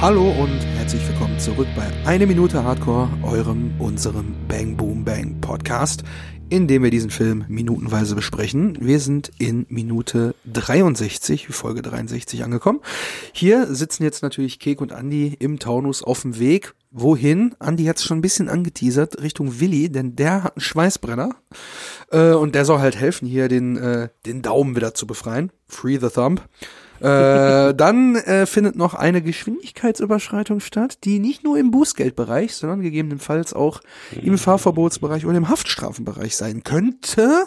Hallo und herzlich willkommen zurück bei Eine Minute Hardcore, eurem, unserem Bang Boom Bang Podcast, in dem wir diesen Film minutenweise besprechen. Wir sind in Minute 63, Folge 63 angekommen. Hier sitzen jetzt natürlich Kek und Andi im Taunus auf dem Weg. Wohin? Andi hat es schon ein bisschen angeteasert, Richtung Willi, denn der hat einen Schweißbrenner. Äh, und der soll halt helfen, hier den, äh, den Daumen wieder zu befreien. Free the thumb. Äh, dann äh, findet noch eine Geschwindigkeitsüberschreitung statt, die nicht nur im Bußgeldbereich, sondern gegebenenfalls auch im Fahrverbotsbereich oder im Haftstrafenbereich sein könnte.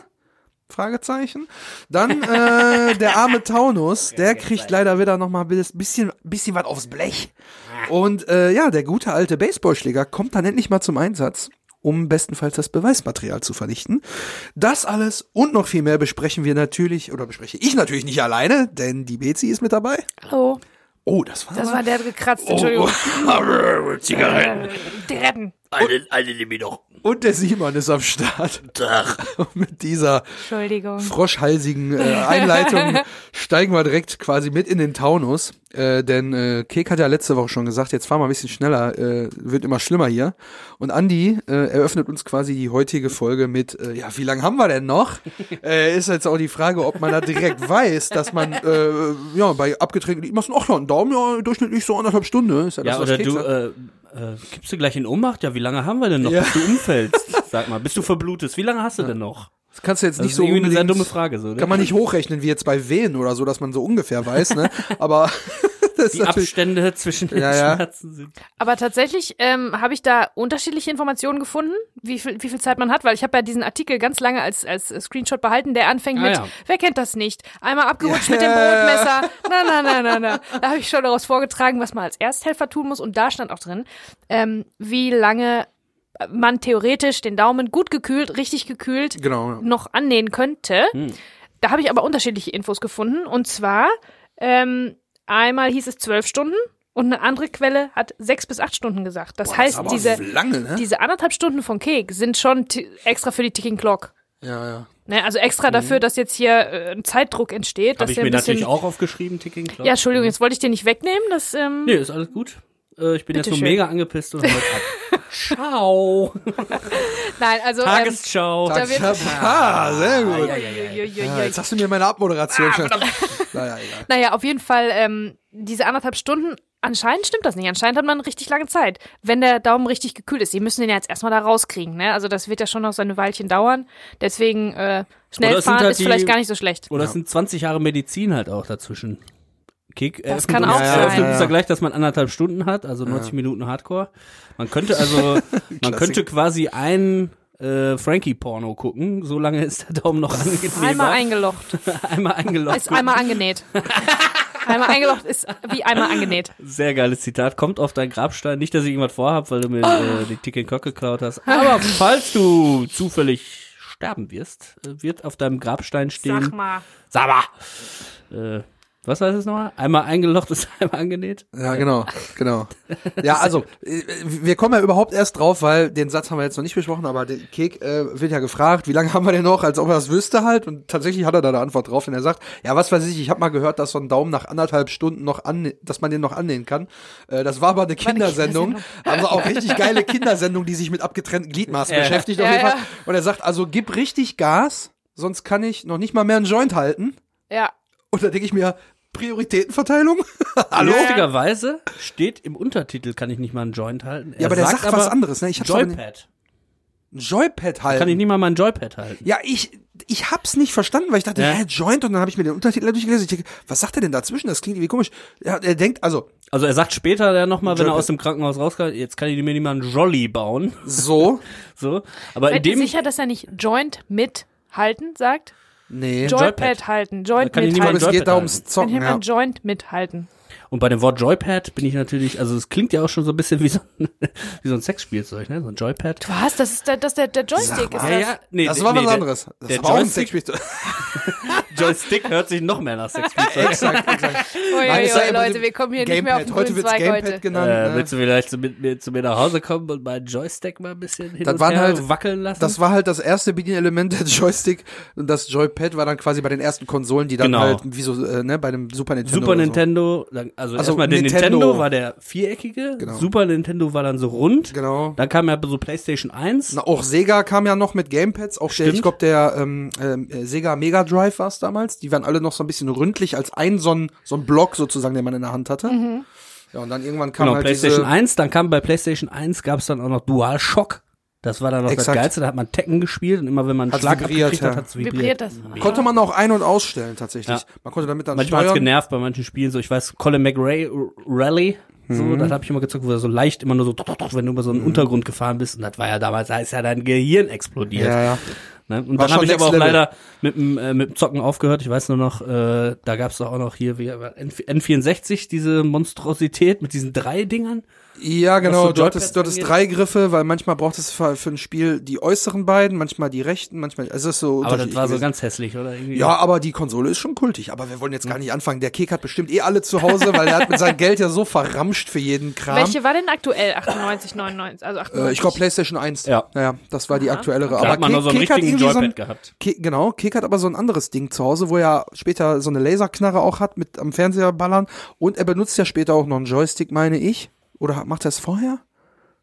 Fragezeichen. Dann äh, der arme Taunus, der kriegt leider wieder noch mal ein bisschen, bisschen was aufs Blech. Und äh, ja, der gute alte Baseballschläger kommt dann endlich mal zum Einsatz um bestenfalls das Beweismaterial zu vernichten. Das alles und noch viel mehr besprechen wir natürlich, oder bespreche ich natürlich nicht alleine, denn die Bezi ist mit dabei. Hallo. Oh, das war. Das war der gekratzt, Entschuldigung. Oh, Zigaretten. Die retten. Eine, eine nehme ich noch. Und der Simon ist am Start. Tag. Und mit dieser Entschuldigung. froschhalsigen äh, Einleitung steigen wir direkt quasi mit in den Taunus. Äh, denn äh, Kek hat ja letzte Woche schon gesagt, jetzt fahren wir ein bisschen schneller, äh, wird immer schlimmer hier. Und Andi äh, eröffnet uns quasi die heutige Folge mit, äh, ja, wie lange haben wir denn noch? äh, ist jetzt auch die Frage, ob man da direkt weiß, dass man, äh, ja, bei abgetränkten Lied machst du auch noch einen Daumen, ja, durchschnittlich so anderthalb Stunden. Ist ja, das, Ja, oder du, äh, äh, kippst du gleich in Ohnmacht? Ja, wie lange haben wir denn noch, Ja. bis du umfällst? Sag mal, bis du verblutest. Wie lange hast du denn noch? Das kannst du jetzt Das nicht ist so irgendwie eine sehr unbedingt- dumme Frage, so, ne? Kann man nicht hochrechnen, wie jetzt bei Wehen oder so, dass man so ungefähr weiß, ne? Aber das ist Die. Abstände zwischen den Ja, ja. Schmerzen sind. Aber tatsächlich ähm, habe ich da unterschiedliche Informationen gefunden, wie viel, wie viel Zeit man hat, weil ich habe ja diesen Artikel ganz lange als, als Screenshot behalten, der anfängt Ah, mit, ja. wer kennt das nicht? Einmal abgerutscht Ja. mit dem Brotmesser. Na, na, na, na, na. Da habe ich schon daraus vorgetragen, was man als Ersthelfer tun muss. Und da stand auch drin, ähm, wie lange man theoretisch den Daumen gut gekühlt, richtig gekühlt Genau. ja. noch annähen könnte. Da habe ich aber unterschiedliche Infos gefunden. Und zwar, ähm, einmal hieß es zwölf Stunden und eine andere Quelle hat sechs bis acht Stunden gesagt. Das heißt, Aber diese, lange, ne? diese anderthalb Stunden von Kek sind schon extra für die Ticking Clock. Ja, ja. Ne, also extra dafür, dass jetzt hier äh, ein Zeitdruck entsteht. dass Habe ich mir ein bisschen, natürlich auch aufgeschrieben, Ticking Clock. Ja, Entschuldigung, jetzt wollte ich dir nicht wegnehmen. Das, ähm, Nee, ist alles gut. Äh, ich bin jetzt nur Bitteschön. mega angepisst und jetzt ab. Ciao. nein, also. Tagesschau. Da wird- Ah, sehr gut. Ähm, Ja, ja, jetzt hast du mir meine Abmoderation schon. Naja, egal. Naja, auf jeden Fall, ähm, diese anderthalb Stunden, anscheinend stimmt das nicht. Anscheinend hat man richtig lange Zeit, wenn der Daumen richtig gekühlt ist. Die müssen den ja jetzt erstmal da rauskriegen, ne? Also das wird ja schon noch so eine Weilchen dauern. Deswegen, äh, schnell fahren halt ist die- vielleicht gar nicht so schlecht. Oder es sind 20 Jahre Medizin halt auch dazwischen. Kick, Das kann auch eröffnet sein. uns ja gleich, dass man anderthalb Stunden hat, also 90 Minuten Hardcore. Man könnte also, man könnte quasi ein äh, Frankie-Porno gucken, so lange ist der Daumen noch angenehmer. Einmal eingelocht. einmal eingeloggt. Ist einmal angenäht. einmal eingelocht ist wie einmal angenäht. Sehr geiles Zitat. Kommt auf deinen Grabstein. Nicht, dass ich irgendwas vorhab, weil du mir äh, die Ticket Cock geklaut hast. Aber falls du zufällig sterben wirst, äh, wird auf deinem Grabstein stehen. Sag mal. Sag mal. Äh, was heißt es nochmal? Einmal eingelocht ist einmal angenäht. Ja, genau, genau. Ja, also, äh, wir kommen ja überhaupt erst drauf, weil den Satz haben wir jetzt noch nicht besprochen, aber der Kek äh, wird ja gefragt, wie lange haben wir denn noch, als ob er das wüsste halt. Und tatsächlich hat er da eine Antwort drauf, denn er sagt, ja, was weiß ich, ich habe mal gehört, dass so ein Daumen nach anderthalb Stunden noch an, dass man den noch annähen kann. Äh, das war aber eine Kindersendung. Also auch richtig geile Kindersendung, die sich mit abgetrennten Gliedmaßen Ja. beschäftigt auf Ja, jeden Fall. ja. Und er sagt, also gib richtig Gas, sonst kann ich noch nicht mal mehr einen Joint halten. Ja. Und da denke ich mir, Prioritätenverteilung? Hallo? Lustigerweise steht im Untertitel, kann ich nicht mal einen Joint halten. Ja, aber der sagt was anderes, ne? Ich hab's Joypad. Ein Joypad halten. Kann ich nicht mal mein Joypad halten. Ja, ich, ich hab's nicht verstanden, weil ich dachte, Ja. hä, Joint, und dann habe ich mir den Untertitel durchgelesen. Ich denke, was sagt er denn dazwischen? Das klingt irgendwie komisch. Ja, er denkt, also, Also er sagt später dann nochmal, wenn er aus dem Krankenhaus rauskommt, jetzt kann ich mir nicht mal einen Jolly bauen. so, So. Aber in Seid ihr dem sicher, dass er nicht Joint mit halten sagt? Nee. Joypad Joypad. halten. Joint kann ich mit niemand aber es halten. geht da ums Zocken, ich ja. ein Joint mithalten? Und bei dem Wort Joypad bin ich natürlich, also es klingt ja auch schon so ein bisschen wie so ein, wie so ein Sexspielzeug, ne? So ein Joypad. Was? Das ist der, das ist der, der Joystick. Ist das? nee, Das war nee, was der- anderes. Das der war auch ein Joystick- Sexspielzeug. Joystick hört sich noch mehr nach Sexspielzeug. exakt, exakt. Ja ui, im Leute, wir kommen hier nicht mehr auf den Gamepad. Heute wird's Zweig Gamepad heute. genannt. Äh, ne? willst du vielleicht zu, mit mir, zu mir nach Hause kommen und meinen Joystick mal ein bisschen hin Das und waren her halt- wackeln lassen? Das war halt das erste Bedienelement der Joystick und das Joypad war dann quasi bei den ersten Konsolen, die dann Genau. halt wie so äh, ne bei dem Super Nintendo. Super so. Nintendo, da dann, also, Also erstmal der Nintendo. Nintendo, war der viereckige, Genau. Super Nintendo war dann so rund. Genau. Dann kam ja so PlayStation 1. Na, auch Sega kam ja noch mit Gamepads, auch der, Stimmt. ich glaube der ähm, ähm, äh, Sega Mega Drive war es damals. Die waren alle noch so ein bisschen ründlich als ein so ein so ein Block sozusagen, den man in der Hand hatte. Ja, und dann irgendwann kam Genau, halt PlayStation diese, 1, dann kam bei PlayStation 1 gab es dann auch noch DualShock. Das war dann noch Exakt. das Geilste, da hat man Tekken gespielt und immer wenn man einen Hat's Schlag vibriert, abgekriegt hat, ja. hat's vibriert. Vibriert das? konnte man auch ein- und ausstellen tatsächlich. Ja. Man konnte damit dann Manchmal hat's steuern. genervt bei manchen Spielen, so ich weiß, Colin McRae Rally, so, Mhm. das habe ich immer gezockt, wo er so leicht immer nur so, wenn du über so einen Untergrund gefahren bist und das war ja damals, da ist ja dein Gehirn explodiert. Ja, ja. Ne? Und War dann habe ich aber auch Level. leider mit dem, äh, mit dem Zocken aufgehört. Ich weiß nur noch, äh, da gab es auch noch hier wie, N- N64, diese Monstrosität mit diesen drei Dingern. Ja, genau. so Du hattest, du hattest drei Griffe, weil manchmal brauchtest du für, für ein Spiel die äußeren beiden, manchmal die rechten, manchmal, also es ist so Aber das war so ganz hässlich, oder? Irgendwie. Ja, aber die Konsole ist schon kultig. Aber wir wollen jetzt gar nicht anfangen. Der Kek hat bestimmt eh alle zu Hause, weil er hat mit seinem Geld ja so verramscht für jeden Kram. Welche war denn aktuell? 98, 99, also 98. Äh, ich glaube PlayStation 1. Ja. Naja, das war die aktuellere. Da aber hat man Kek- nur so einen Kek hat richtigen so ein, Joypad gehabt. Kek, genau, Kek hat aber so ein anderes Ding zu Hause, wo er später so eine Laserknarre auch hat mit am Fernseher ballern. Und er benutzt ja später auch noch einen Joystick, meine ich. Oder macht er es vorher?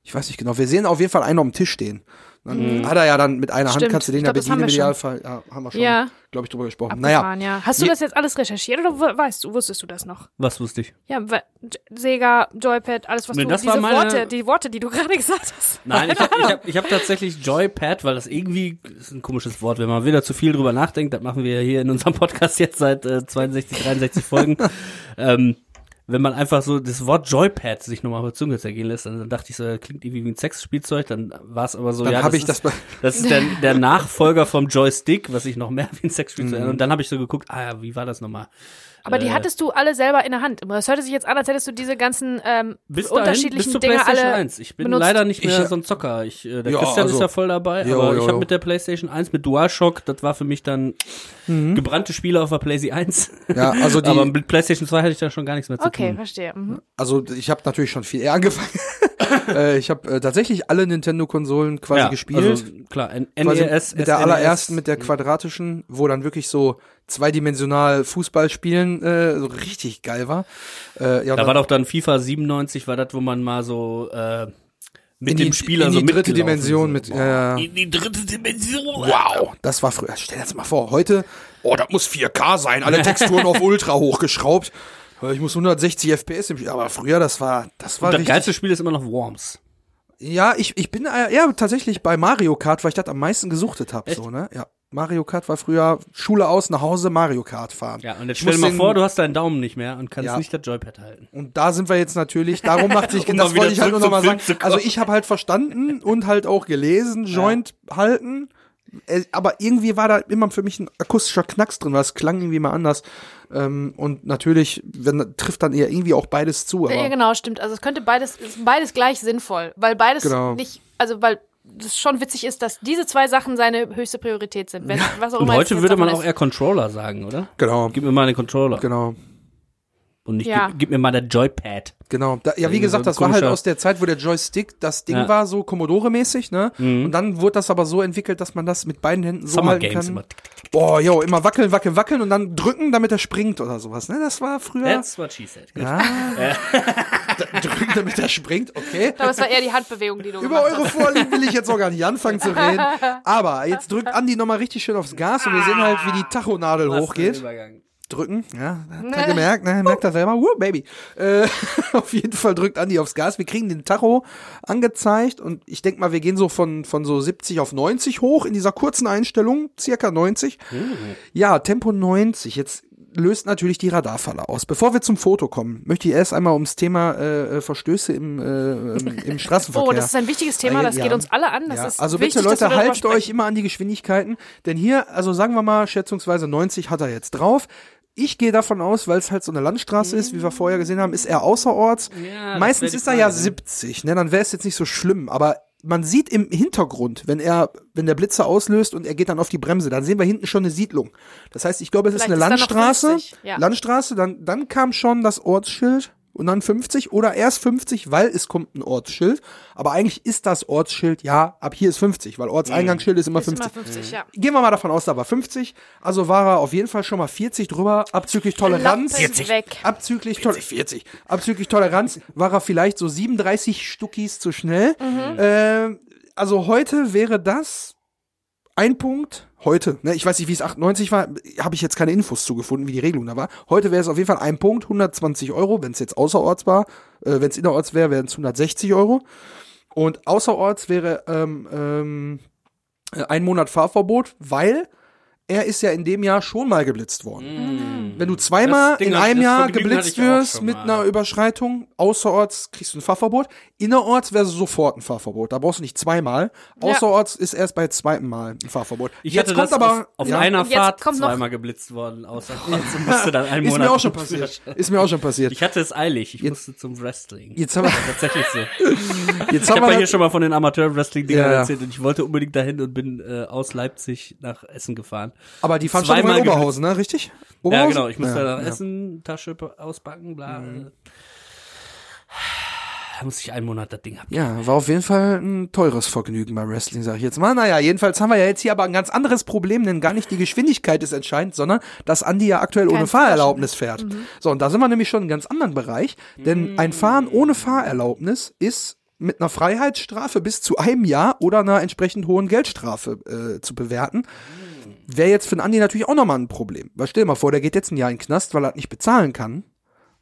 Ich weiß nicht genau. Wir sehen auf jeden Fall einen auf dem Tisch stehen. Dann hat er ja dann mit einer Hand, Stimmt. kannst du den ja glaub, das bedienen haben im wir schon. Idealfall. Ja, haben wir schon, Ja. glaube ich, drüber gesprochen. Naja, ja. Hast du das jetzt alles recherchiert oder weißt du, wusstest du das noch? Was wusste ich? Ja, Sega, Joypad, alles was Nee, du, das diese meine- Worte, die Worte, die du gerade gesagt hast. Nein, ich habe ich hab, ich hab tatsächlich Joypad, weil das irgendwie, das ist ein komisches Wort, wenn man wieder zu viel drüber nachdenkt, das machen wir ja hier in unserem Podcast jetzt seit äh, 62, 63 Folgen. ähm, wenn man einfach so das Wort Joypad sich nochmal auf der Zunge zergehen lässt, dann, dachte ich so, das klingt irgendwie wie ein Sexspielzeug, dann war es aber so, Dann ja, hab das ich das ist, bei- das ist der, der Nachfolger vom Joystick, was sich noch mehr wie ein Sexspielzeug Mhm. Und dann habe ich so geguckt, ah ja, wie war das nochmal? Aber die Äh, hattest du alle selber in der Hand. Das hörte sich jetzt an, als hättest du diese ganzen ähm, Bis dahin, unterschiedlichen bis zur Dinge PlayStation alle 1. Ich bin benutzt. leider nicht mehr Ich- so ein Zocker. Ich, äh, der Ja, Christian also- ist ja voll dabei, Jo, aber jo, ich habe mit der PlayStation 1 mit DualShock, das war für mich dann gebrannte Spiele auf der PlayStation 1. Ja, also die, aber mit PlayStation 2 hatte ich da schon gar nichts mehr zu Okay, tun. verstehe. Mhm. also ich habe natürlich schon viel eher angefangen. äh, ich habe äh, tatsächlich alle Nintendo-Konsolen quasi gespielt. Also, klar, N quasi NES, mit der SNES, allerersten, mit der quadratischen, wo dann wirklich so zweidimensional Fußball spielen äh, so richtig geil war. Äh, ja, Da dann war doch dann FIFA 97, war das, wo man mal so äh, mit in dem die, Spieler in so die dritte mitgelaufen Dimension ist. mit. Ja, ja. In die dritte Dimension. Wow, das war früher. Stell dir das mal vor, heute, oh, das muss 4K sein, alle Texturen auf Ultra hochgeschraubt. Ich muss 160 FPS im Spiel, aber früher, das war, das war Das richtig. geilste Spiel ist immer noch Worms. Ja, ich, ich bin äh, ja tatsächlich bei Mario Kart, weil ich das am meisten gesuchtet habe, so, ne? Ja. Mario Kart war früher Schule aus, nach Hause Mario Kart fahren. Ja, und jetzt stell dir mal vor, du hast deinen Daumen nicht mehr und kannst Ja. nicht das Joypad halten. Und da sind wir jetzt natürlich, darum macht sich, Um das wollte ich halt nur nochmal sagen. Also ich habe halt verstanden und halt auch gelesen, Joint halten. Äh, Aber irgendwie war da immer für mich ein akustischer Knacks drin, weil es klang irgendwie mal anders. Ähm, und natürlich wenn, trifft dann eher irgendwie auch beides zu. Aber Ja, genau, stimmt. Also es könnte beides, ist beides gleich sinnvoll, weil beides Genau. nicht, also weil das schon witzig ist, dass diese zwei Sachen seine höchste Priorität sind. Wenn, was auch Und immer heute jetzt würde man auch eher Controller sagen, oder? genau, Gib mir mal den Controller. genau. Und nicht, Ja. gib, gib mir mal das Joypad. Genau. Da, ja, wie gesagt, das war halt aus der Zeit, wo der Joystick, das Ding Ja. Mhm. war so Commodore-mäßig, ne? Und dann wurde das aber so entwickelt, dass man das mit beiden Händen so Summer halten Games kann. immer. Boah, jo, immer wackeln, wackeln, wackeln und dann drücken, damit er springt oder sowas, ne? Das war früher. That's what she said. Gut. Ja. Drücken, damit er springt, okay. Aber es war eher die Handbewegung, die du Über eure Vorlieben will ich jetzt auch gar nicht anfangen zu reden. Aber jetzt drückt Andi nochmal richtig schön aufs Gas und wir sehen halt, wie die Tachonadel hochgeht. Übergang. Drücken, ja, hat er gemerkt, ne, merkt er selber, Woo, Baby. Äh, auf jeden Fall drückt Andi aufs Gas. Wir kriegen den Tacho angezeigt und ich denk mal, wir gehen so von, von so 70 auf 90 hoch in dieser kurzen Einstellung, circa 90. Ja, Tempo 90. Jetzt löst natürlich die Radarfalle aus. Bevor wir zum Foto kommen, möchte ich erst einmal ums Thema äh, äh, Verstöße im, äh, im, Straßenverkehr. Oh, das ist ein wichtiges Thema, das Ja. geht uns alle an. Das Ja, ist also wichtig, bitte Leute, haltet euch immer an die Geschwindigkeiten, denn hier, also sagen wir mal, schätzungsweise 90 hat er jetzt drauf. Ich gehe davon aus, weil es halt so eine Landstraße ist, wie wir vorher gesehen haben, ist er außerorts. Ja, Meistens ist er ja Frage, ne? 70, ne? Dann wäre es jetzt nicht so schlimm, aber man sieht im Hintergrund, wenn er, wenn der Blitzer auslöst und er geht dann auf die Bremse, dann sehen wir hinten schon eine Siedlung. Das heißt, ich glaube, es ist Vielleicht eine ist da noch Landstraße. 50, ja. Landstraße, dann, dann kam schon das Ortsschild und dann 50 oder erst 50, weil es kommt ein Ortsschild. Aber eigentlich ist das Ortsschild, ja, ab hier ist 50, weil Ortseingangsschild ist immer Ist 50. immer 50, ja. Gehen wir mal davon aus, da war 50. Also war er auf jeden Fall schon mal 40 drüber, abzüglich Toleranz. Lappen 40. weg. Abzüglich, Tol 40. Abzüglich Toleranz war er vielleicht so 37 Stuckis zu schnell. Äh, also heute wäre das ein Punkt. Heute, ne, ich weiß nicht, wie es 98 war, habe ich jetzt keine Infos zugefunden, wie die Regelung da war. Heute wäre es auf jeden Fall ein Punkt, 120 Euro. Wenn es jetzt außerorts war, äh, wenn es innerorts wäre, wären es 160 Euro. Und außerorts wäre ähm, ähm, äh, ein Monat Fahrverbot, weil er ist ja in dem Jahr schon mal geblitzt worden. Wenn du zweimal Ding in einem Jahr geblitzt ich wirst mit einer Überschreitung, außerorts kriegst du ein Fahrverbot. Innerorts wäre sofort ein Fahrverbot. Da brauchst du nicht zweimal. Ja. Außerorts ist erst bei zweitem Mal ein Fahrverbot. Ich Jetzt hatte kommt das aber auf, auf ja, einer jetzt Fahrt zweimal geblitzt worden, außer und musste dann einen ist Monat. mir auch schon passiert. Ist mir auch schon passiert. Ich hatte es eilig, ich musste zum Wrestling. Jetzt haben wir, Tatsächlich so. jetzt Ich haben habe wir ja hier schon mal von den Amateur-Wrestling-Dingern Ja, ja. erzählt und ich wollte unbedingt dahin und bin äh, aus Leipzig nach Essen gefahren. Aber die Veranstaltung war in Oberhausen, ne? Richtig? Ja, Oberhausen? genau. Ich musste Ja, nach ja. Essen, Tasche auspacken, bla. Da musste ich einen Monat das Ding haben. Ja, war auf jeden Fall ein teures Vergnügen beim Wrestling, sag ich jetzt mal. Naja, jedenfalls haben wir ja jetzt hier aber ein ganz anderes Problem, denn gar nicht die Geschwindigkeit ist entscheidend, sondern dass Andi ja aktuell ohne Kein Fahrerlaubnis fährt. So, und da sind wir nämlich schon in einem ganz anderen Bereich, denn ein Fahren ohne Fahrerlaubnis ist mit einer Freiheitsstrafe bis zu einem Jahr oder einer entsprechend hohen Geldstrafe äh, zu bewerten. Wäre jetzt für den Andi natürlich auch nochmal ein Problem. Weil stell dir mal vor, der geht jetzt ein Jahr in den Knast, weil er das nicht bezahlen kann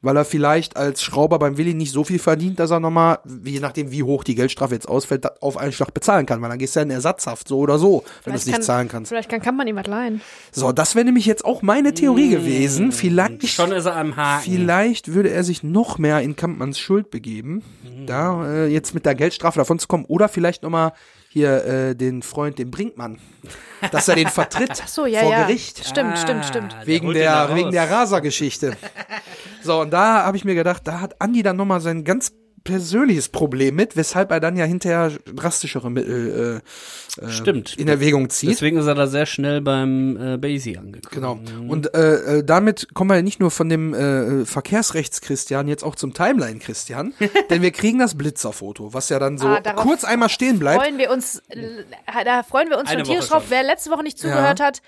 weil er vielleicht als Schrauber beim Willi nicht so viel verdient, dass er nochmal, je nachdem wie hoch die Geldstrafe jetzt ausfällt, auf einen Schlag bezahlen kann, weil dann gehst du ja in Ersatzhaft, so oder so, wenn du es nicht kann- zahlen kannst. Vielleicht kann, kann man ihm was leihen. So, das wäre nämlich jetzt auch meine Theorie gewesen. Vielleicht, Schon ist er am Haken. vielleicht würde er sich noch mehr in Kampmanns Schuld begeben, da äh, jetzt mit der Geldstrafe davon zu kommen, oder vielleicht nochmal hier äh, den Freund, den Brinkmann, dass er den vertritt Ach so, ja, vor ja. Gericht. Stimmt, stimmt, stimmt. Ah, Wegen der, wegen der Raser-Geschichte. so, und da habe ich mir gedacht, da hat Andi dann nochmal sein ganz persönliches Problem mit, weshalb er dann ja hinterher drastischere Mittel äh, äh, Stimmt. in Erwägung zieht. Deswegen ist er da sehr schnell beim äh, Basie angekommen. Genau. Und äh, äh, damit kommen wir nicht nur von dem äh, Verkehrsrechts-Christian jetzt auch zum Timeline-Christian, denn wir kriegen das Blitzerfoto, was ja dann so Ah, kurz einmal stehen bleibt. Freuen wir uns, da freuen wir uns Eine schon tierisch drauf. Wer letzte Woche nicht zugehört hat, d-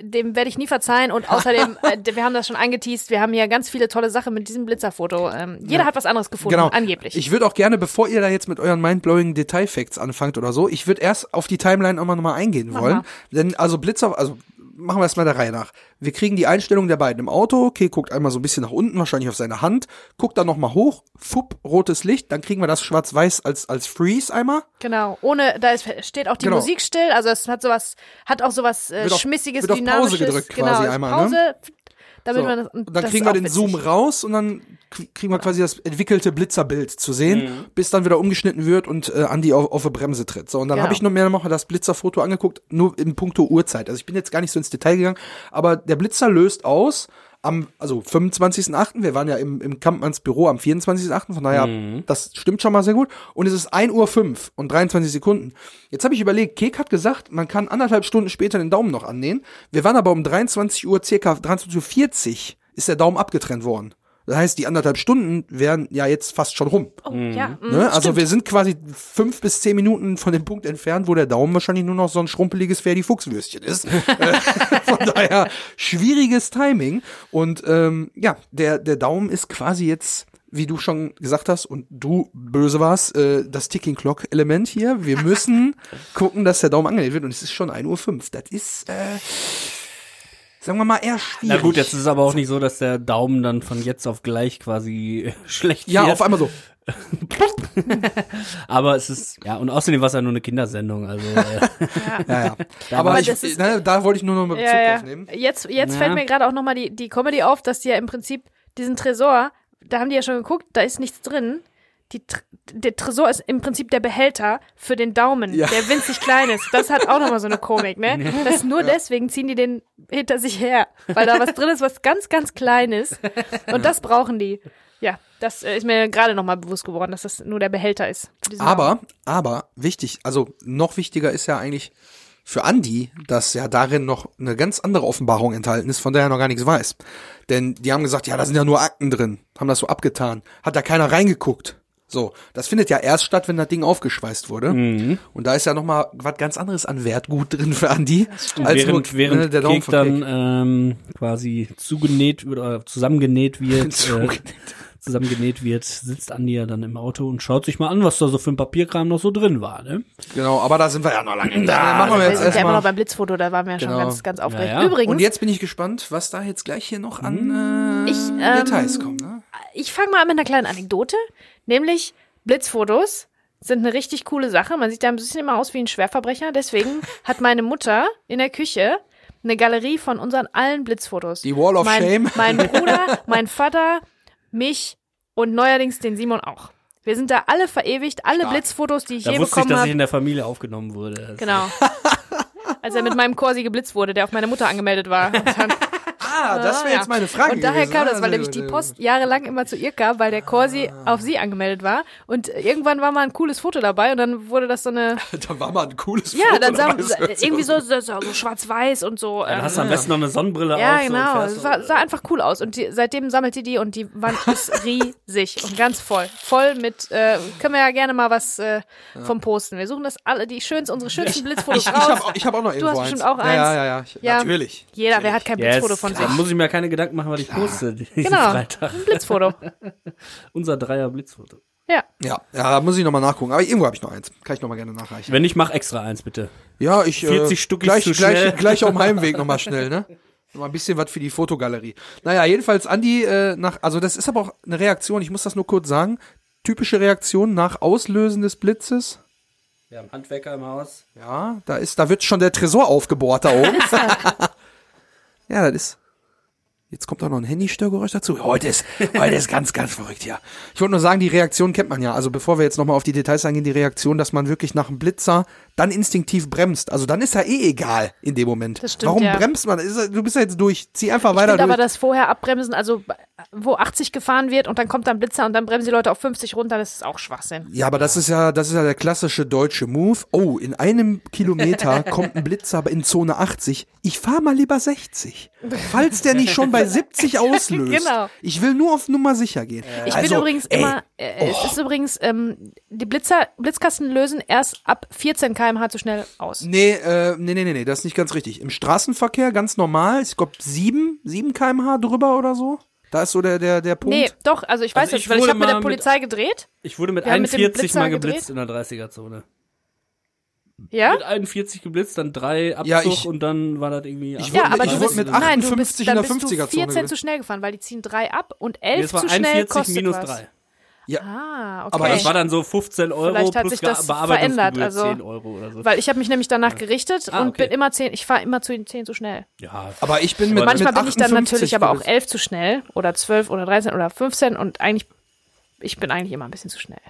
dem werde ich nie verzeihen. Und außerdem, äh, wir haben das schon angeteased, wir haben hier ganz viele tolle Sachen mit diesem Blitzerfoto. Ähm, jeder hat was anderes gefunden, Genau. angeblich. Ich würde auch gerne, bevor ihr da jetzt mit euren mindblowing Detailfacts anfangt oder so, ich würde erst auf die Timeline auch mal nochmal eingehen wollen. mal. Denn also Blitzer, also machen wir erstmal der Reihe nach. Wir kriegen die Einstellung der beiden im Auto. Okay, guckt einmal so ein bisschen nach unten, wahrscheinlich auf seine Hand. Guckt dann nochmal hoch. Fupp, rotes Licht. Dann kriegen wir das schwarz-weiß als, als Freeze einmal. Genau, ohne, da ist, steht auch die Genau. Musik still, also es hat sowas, hat auch sowas äh, Wird auf- Schmissiges, wird auf Pause gedrückt genau, quasi einmal, Pause, ne? Damit So. man das, Und dann das kriegen wir den witzig. Zoom raus und dann krie- kriegen wir quasi das entwickelte Blitzerbild zu sehen, Mhm. bis dann wieder umgeschnitten wird und äh, Andi auf, auf eine Bremse tritt. So, und dann Genau. habe ich nur mehr noch das Blitzerfoto angeguckt, nur in puncto Uhrzeit. Also ich bin jetzt gar nicht so ins Detail gegangen, aber der Blitzer löst aus am, also 25.8., wir waren ja im, im Kampmanns Büro am 24.8., von daher, das stimmt schon mal sehr gut. Und es ist 1 Uhr 5 und 23 Sekunden. Jetzt habe ich überlegt, Kek hat gesagt, man kann anderthalb Stunden später den Daumen noch annähen. Wir waren aber um 23 Uhr, circa 23.40 Uhr, ist der Daumen abgetrennt worden. Das heißt, die anderthalb Stunden wären ja jetzt fast schon rum. Oh, ja, mm, Ne? Also wir sind quasi fünf bis zehn Minuten von dem Punkt entfernt, wo der Daumen wahrscheinlich nur noch so ein schrumpeliges Ferdi-Fuchs-Würstchen ist. Äh, von daher schwieriges Timing. Und ähm, ja, der, der Daumen ist quasi jetzt, wie du schon gesagt hast, und du böse warst, äh, das Ticking Clock-Element hier. Wir müssen gucken, dass der Daumen angelegt wird. Und es ist schon 1.05 Uhr. Das ist, äh, sagen wir mal, eher schwierig. Na gut, jetzt ist es aber auch nicht so, dass der Daumen dann von jetzt auf gleich quasi schlecht ja, wird. auf einmal so. Aber es ist, ja, und außerdem war es ja nur eine Kindersendung, also äh, Ja, ja. Da Aber ich, ist- ne, da wollte ich nur noch mal Bezug ja, ja. drauf nehmen. Jetzt, jetzt Ja. fällt mir gerade auch nochmal die, die Comedy auf, dass die ja im Prinzip diesen Tresor, da haben die ja schon geguckt, da ist nichts drin. Die, der Tresor ist im Prinzip der Behälter für den Daumen, Ja. der winzig klein ist. Das hat auch nochmal so eine Komik, ne? Das nur deswegen ziehen die den hinter sich her, weil da was drin ist, was ganz, ganz klein ist. Und das brauchen die. Ja, das äh, ist mir gerade nochmal bewusst geworden, dass das nur der Behälter ist. diesen Daumen. Aber, aber wichtig, also noch wichtiger ist ja eigentlich für Andy, dass ja darin noch eine ganz andere Offenbarung enthalten ist, von der er noch gar nichts weiß. Denn die haben gesagt, ja, da sind ja nur Akten drin, haben das so abgetan. Hat da keiner reingeguckt. So, das findet ja erst statt, wenn das Ding aufgeschweißt wurde. Mhm. Und da ist ja noch mal was ganz anderes an Wertgut drin für Andy. Und als während, nur, während ne, der Daumen Kek dann ähm, quasi zugenäht oder zusammengenäht wird, äh, Zugenäht. zusammengenäht wird, sitzt Andi ja dann im Auto und schaut sich mal an, was da so für ein Papierkram noch so drin war. Ne? Genau, aber da sind wir ja noch lange. Da wir machen wir jetzt sind ja immer noch erstmal. beim Blitzfoto, da waren wir ja schon Genau. ganz, ganz aufgeregt. Ja, ja. Übrigens, Und jetzt bin ich gespannt, was da jetzt gleich hier noch an äh, Ich, ähm, Details kommt. Ich fange mal an mit einer kleinen Anekdote, nämlich Blitzfotos sind eine richtig coole Sache. Man sieht da ein bisschen immer aus wie ein Schwerverbrecher. Deswegen hat meine Mutter in der Küche eine Galerie von unseren allen Blitzfotos. Die Wall of mein, Shame. Mein Bruder, mein Vater, mich und neuerdings den Simon auch. Wir sind da alle verewigt, alle Stark. Blitzfotos, die ich Da je wusste ich, bekommen dass ich habe. in der Familie aufgenommen wurde. Genau. Als er mit meinem Corsi geblitzt wurde, der auf meine Mutter angemeldet war. Und dann, Ah, das wäre ja. jetzt meine Frage. Und daher gewesen. kam das, Ah, weil nämlich die Post jahrelang immer zu ihr kam, weil der Corsi auf sie angemeldet war. Und irgendwann war mal ein cooles Foto dabei und dann wurde das so eine. Da war mal ein cooles ja, Foto dann sah, dabei. Das hört sich irgendwie so, so, so schwarz-weiß und so. Dann ähm, hast du am besten noch eine Sonnenbrille ja, auf. und genau. so- sah, sah einfach cool aus. Und die, seitdem sammelt die die und die Wand ist riesig und ganz voll. Voll mit, äh, können wir ja gerne mal was äh, vom posten. Wir suchen das alle, die schönsten, unsere schönsten Blitzfotos Ich, ich raus. habe ich hab auch noch irgendwo hast eins. bestimmt auch Ja, eins. ja, ja, ja. Ja. Natürlich. Jeder, wer hat kein Yes, Blitzfoto von sich? Da muss ich mir keine Gedanken machen, was ich poste diesen Genau, Freitag. ein Blitzfoto. Unser Dreier Blitzfoto. Ja. Ja, ja, da muss ich nochmal nachgucken. Aber irgendwo habe ich noch eins. Kann ich nochmal gerne nachreichen. Wenn nicht, mach extra eins, bitte. Ja, ich 40 äh, Stück ist gleich, zu gleich, schnell. gleich auf dem Heimweg nochmal schnell, ne? Nochmal ein bisschen was für die Fotogalerie. Naja, jedenfalls Andi äh, nach, also das ist aber auch eine Reaktion, ich muss das nur kurz sagen. Typische Reaktion nach Auslösen des Blitzes. Wir haben Handwerker im Haus. Ja, da ist, da wird schon der Tresor aufgebohrt da oben. ja, das ist. Jetzt kommt auch noch ein Handystörgeräusch dazu. Heute ist, heute ist ganz, ganz verrückt hier. Ich wollte nur sagen, die Reaktion kennt man ja. Also bevor wir jetzt nochmal auf die Details eingehen, die Reaktion, dass man wirklich nach einem Blitzer dann instinktiv bremst. Also dann ist ja eh egal in dem Moment. Das stimmt, Warum ja. bremst man? Ist, du bist ja jetzt durch. Zieh einfach Ich weiter durch. aber das vorher abbremsen, also wo 80 gefahren wird und dann kommt dann Blitzer und dann bremsen die Leute auf 50 runter, das ist auch Schwachsinn. Ja, aber das ist ja, das ist ja der klassische deutsche Move. Oh, in einem Kilometer kommt ein Blitzer in Zone 80. Ich fahr mal lieber 60. Falls der nicht schon bei 70 auslöst. Genau. Ich will nur auf Nummer sicher gehen. Ich also, bin übrigens ey, immer, äh, es ist übrigens, ähm, die Blitzer, Blitzkasten lösen erst ab 14 km/h zu schnell aus. Nee, äh, nee, nee, nee, nee, das ist nicht ganz richtig. Im Straßenverkehr ganz normal. Ich glaube 7, 7 kmh drüber oder so. Da ist so der, der, der Punkt. Nee, doch, also ich weiß Also ich weil ich habe mit der mal mit- Polizei gedreht. Ich wurde mit Wir haben mit dem 41 mal geblitzt in der 30er-Zone. Ja? Mit 41 geblitzt, dann drei Abzug Ja, ich- und dann war das irgendwie. Ich Ja, aber ich du bist, mit nein, du 58 bist, in dann der bist du 50er-Zone 14 gewesen. zu schnell gefahren, weil die ziehen drei ab und Nee, 11 es war zu schnell 41 kostet minus was. 3. Ah, okay. Aber Das war dann so 15 Euro Vielleicht hat plus sich das verändert, also- 10 Euro oder so. weil ich habe mich nämlich danach gerichtet Ah, und okay. bin immer 10, ich fahre immer zu den 10 zu schnell. Ja, Aber ich bin mit, Manchmal mit bin ich dann 58 natürlich aber auch gewesen. 11 zu schnell oder 12 oder 13 oder 15 und eigentlich, ich bin eigentlich immer ein bisschen zu schnell.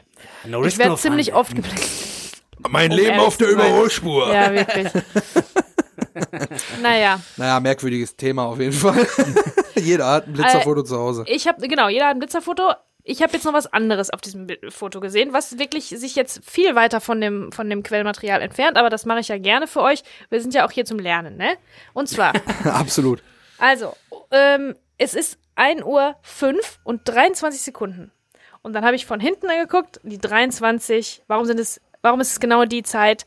no Ich werde ziemlich oft geblitzt. Mein um Leben auf der. Überholspur. Ja, wirklich. naja, Naja, merkwürdiges Thema auf jeden Fall. Jeder hat ein Blitzerfoto zu Hause. ich habe, genau, jeder hat ein Blitzerfoto. Ich habe jetzt noch was anderes auf diesem Foto gesehen, was wirklich sich jetzt viel weiter von dem, von dem Quellmaterial entfernt, aber das mache ich ja gerne für euch. Wir sind ja auch hier zum Lernen, ne? Und zwar, Absolut. Also, ähm, es ist 1 Uhr 5 und 23 Sekunden. Und dann habe ich von hinten angeguckt, die 23, warum sind es, warum ist es genau die Zeit?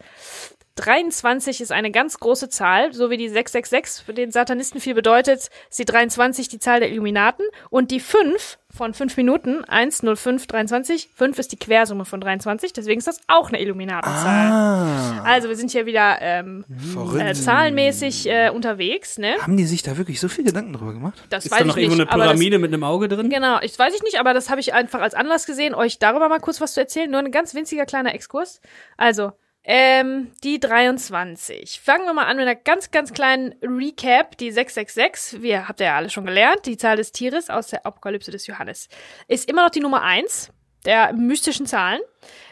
23 ist eine ganz große Zahl, so wie die 666 für den Satanisten viel bedeutet, ist die 23 die Zahl der Illuminaten und die 5 von 5 Minuten, 1, 0, 5, 23, 5 ist die Quersumme von 23, deswegen ist das auch eine Illuminatenzahl. Ah, Also wir sind hier wieder ähm, äh, zahlenmäßig äh, unterwegs, ne? Haben die sich da wirklich so viel Gedanken drüber gemacht? Das Ist weiß da noch ich irgendwo nicht, eine aber das- Pyramide mit einem Auge drin? Genau, ich weiß ich nicht, aber das habe ich einfach als Anlass gesehen, euch darüber mal kurz was zu erzählen. Nur ein ganz winziger kleiner Exkurs. Also, ähm, die 23. Fangen wir mal an mit einer ganz, ganz kleinen Recap. Die 666, wir habt ihr ja alle schon gelernt, die Zahl des Tieres aus der Apokalypse des Johannes. Ist immer noch die Nummer 1 der mystischen Zahlen,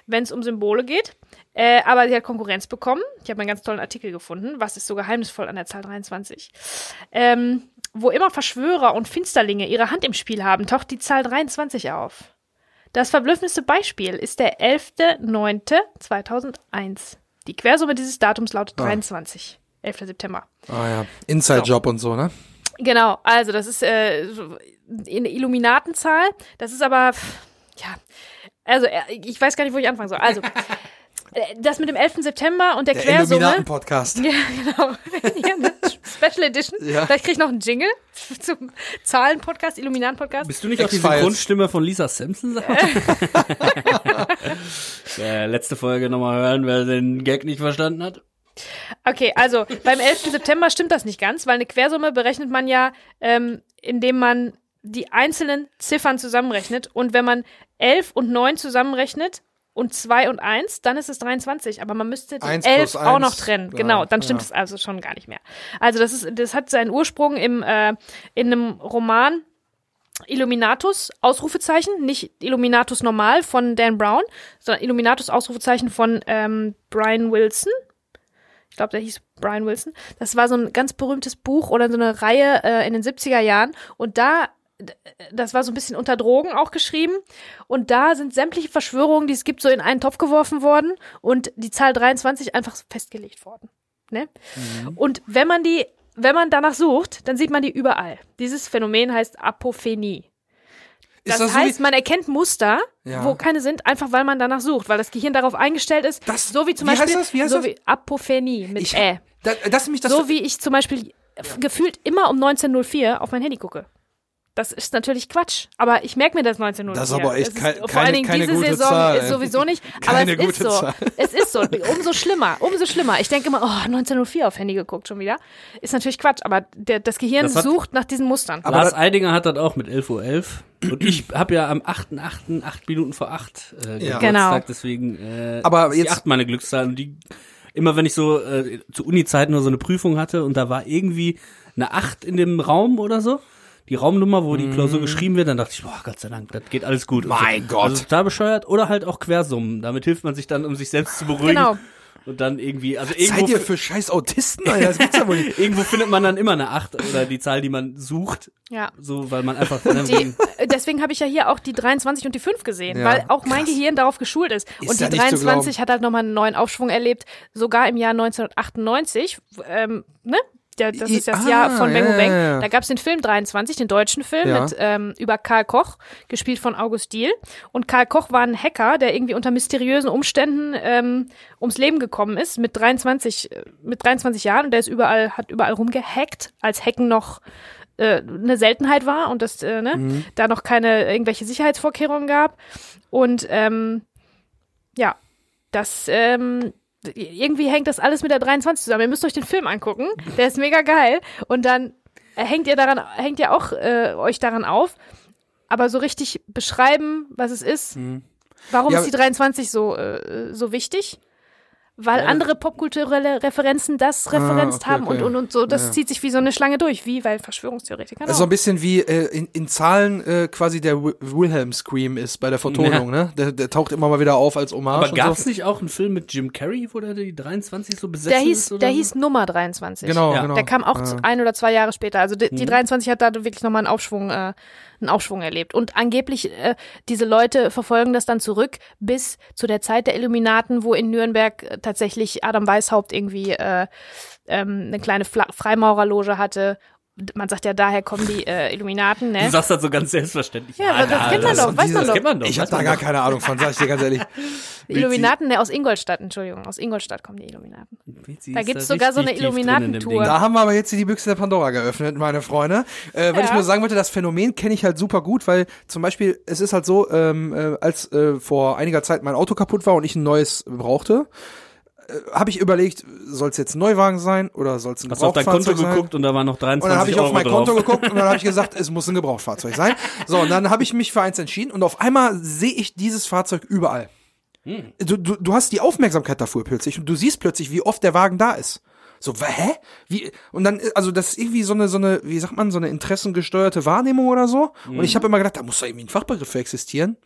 wenn es um Symbole geht. Äh, aber sie hat Konkurrenz bekommen. Ich habe einen ganz tollen Artikel gefunden. Was ist so geheimnisvoll an der Zahl 23? Ähm, wo immer Verschwörer und Finsterlinge ihre Hand im Spiel haben, taucht die Zahl 23 auf. Das verblüffendste Beispiel ist der 11.09.2001. Die Quersumme dieses Datums lautet 23. 11. September. Ah ja, Inside-Job und so, ne? Genau, also das ist äh, so eine Illuminatenzahl. Das ist aber, pff, ja, also äh, ich weiß gar nicht, wo ich anfangen soll. Also, das mit dem 11. September und der, Der Quersumme. Illuminaten-Podcast. Ja, genau. ja, ne? Special Edition. Ja. Vielleicht krieg ich noch einen Jingle zum Zahlen-Podcast, Illuminaten-Podcast. Bist du nicht auch die. Synchronstimme von Lisa Simpson? äh, letzte Folge nochmal hören, wer den Gag nicht verstanden hat. Okay, also beim 11. September stimmt das nicht ganz, weil eine Quersumme berechnet man ja, ähm, indem man die einzelnen Ziffern zusammenrechnet. Und wenn man 11 und 9 zusammenrechnet und 2 und 1, dann ist es 23. Aber man müsste die Eins 11 plus auch noch trennen. ja, Genau, dann stimmt ja. es also schon gar nicht mehr. Also das, ist, das hat seinen Ursprung im, äh, in einem Roman Illuminatus, Ausrufezeichen, nicht Illuminatus normal von Dan Brown, sondern Illuminatus, Ausrufezeichen von ähm, Brian Wilson. Ich glaube, der hieß Brian Wilson. Das war so ein ganz berühmtes Buch oder so eine Reihe äh, in den 70er Jahren. Und da, das war so ein bisschen unter Drogen auch geschrieben. Und da sind sämtliche Verschwörungen, die es gibt, so in einen Topf geworfen worden und die Zahl 23 einfach festgelegt worden. Ne? Und wenn man die, wenn man danach sucht, dann sieht man die überall. Dieses Phänomen heißt Apophenie. Das, das so heißt, wie- man erkennt Muster, Ja. wo keine sind, einfach weil man danach sucht, weil das Gehirn darauf eingestellt ist. Das- so wie zum wie heißt Beispiel das? Wie heißt so das? wie Apophenie mit Ich, Ä. da, das nämlich das. So wie ich zum Beispiel f- gefühlt immer um 1904 auf mein Handy gucke. Das ist natürlich Quatsch, aber ich merke mir das 1904. Das ist aber echt kein- vor keine- allen Dingen keine diese gute Saison Zahl, ist sowieso nicht, Keine aber es ist so. Zahl. Es ist so, umso schlimmer, umso schlimmer. Ich denke immer, oh, 1904 auf Handy geguckt schon wieder. Ist natürlich Quatsch, aber der, das Gehirn Das hat- sucht nach diesen Mustern. Aber Lars Eidinger hat das auch mit 11.11 Uhr. Und ich habe ja am 8.8., 8 Minuten vor 8 äh, Geburtstag, Genau. deswegen äh, Aber ist die jetzt- 8 meine Glückszahl. Und die, immer wenn ich so äh, zu Uni-Zeiten nur so eine Prüfung hatte und da war irgendwie eine 8 in dem Raum oder so, die Raumnummer, wo die Klausur geschrieben wird, dann dachte ich, boah, Gott sei Dank, das geht alles gut. Mhm. Mein also, Gott. Also total bescheuert. Oder halt auch Quersummen. Damit hilft man sich dann, um sich selbst zu beruhigen. Genau. Und dann irgendwie, also Seid irgendwo, ihr für scheiß Autisten, Alter? Das gibt's ja wohl nicht. irgendwo findet man dann immer eine 8 oder die Zahl, die man sucht. Ja. So, weil man einfach Die, äh, deswegen habe ich ja hier auch die 23 und die 5 gesehen, Ja, weil auch mein krass. Gehirn darauf geschult ist. Ist und die nicht zu 23 hat halt nochmal einen neuen Aufschwung erlebt, sogar im Jahr 1998, ähm, ne? Der, das ist das Ah, Jahr von Bang ja, Bang. ja. Da gab es den Film 23, den deutschen Film Ja. mit ähm, über Karl Koch, gespielt von August Diehl. Und Karl Koch war ein Hacker, der irgendwie unter mysteriösen Umständen ähm, ums Leben gekommen ist mit 23 äh, mit 23 Jahren und der ist überall hat überall rumgehackt, als Hacken noch äh, eine Seltenheit war und das äh, ne, Mhm. da noch keine irgendwelche Sicherheitsvorkehrungen gab und ähm, ja das ähm, irgendwie hängt das alles mit der 23 zusammen. Ihr müsst euch den Film angucken, der ist mega geil und dann äh, hängt ihr daran hängt ihr auch äh, euch daran auf, aber so richtig beschreiben, was es ist. Warum Mhm. Ja, ist die 23 so äh, so wichtig? Weil andere popkulturelle Referenzen das referenzt Ah, okay, haben und, okay. und, und so, das Ja. zieht sich wie so eine Schlange durch, wie bei Verschwörungstheoretikern. Also so auch. ein bisschen wie äh, in, in Zahlen äh, quasi der Wi- Wilhelm Scream ist bei der Vertonung, ne? Der, der taucht immer mal wieder auf als Hommage Aber und gab's so. nicht auch einen Film mit Jim Carrey, wo der die 23 so besetzt der ist? hieß, oder der so? hieß Nummer 23. Genau, Ja. genau. Der kam auch Ah. ein oder zwei Jahre später. Also die, Mhm. die 23 hat da wirklich nochmal einen Aufschwung, äh, einen Aufschwung erlebt. Und angeblich, äh, diese Leute verfolgen das dann zurück bis zu der Zeit der Illuminaten, wo in Nürnberg äh, tatsächlich Adam Weishaupt irgendwie äh, ähm, eine kleine Fla Freimaurerloge hatte. Man sagt ja, daher kommen die äh, Illuminaten, Du ne? sagst das so ganz selbstverständlich. Ja, aber das kennt man das- doch, weiß man Das doch. kennt man doch. Ich habe da gar keine Ahnung von, sag ich dir ganz ehrlich. Die Illuminaten, ne, aus Ingolstadt, Entschuldigung, aus Ingolstadt kommen die Illuminaten. Vizi Da gibt's sogar so eine Illuminatentour. Da haben wir aber jetzt die Büchse der Pandora geöffnet, meine Freunde. Äh, weil Ja. ich nur sagen wollte, das Phänomen kenne ich halt super gut, weil zum Beispiel, es ist halt so, ähm, äh, als äh, vor einiger Zeit mein Auto kaputt war und ich ein neues brauchte, habe ich überlegt, soll es jetzt ein Neuwagen sein oder soll es ein Hast du auf dein Konto Gebrauchtfahrzeug sein? geguckt und da waren noch 23 Und dann habe ich Euro auf mein drauf. Konto geguckt und dann habe ich gesagt, es muss ein Gebrauchtfahrzeug sein. So, und dann habe ich mich für eins entschieden und auf einmal sehe ich dieses Fahrzeug überall. Hm. Du, du, du hast die Aufmerksamkeit dafür plötzlich und du siehst plötzlich, wie oft der Wagen da ist. So, hä? Wie? Und dann, äh, also das ist irgendwie so eine, so eine, wie sagt man, so eine interessengesteuerte Wahrnehmung oder so. Und Hm. ich habe immer gedacht, da muss doch irgendwie ein Fachbegriff für existieren.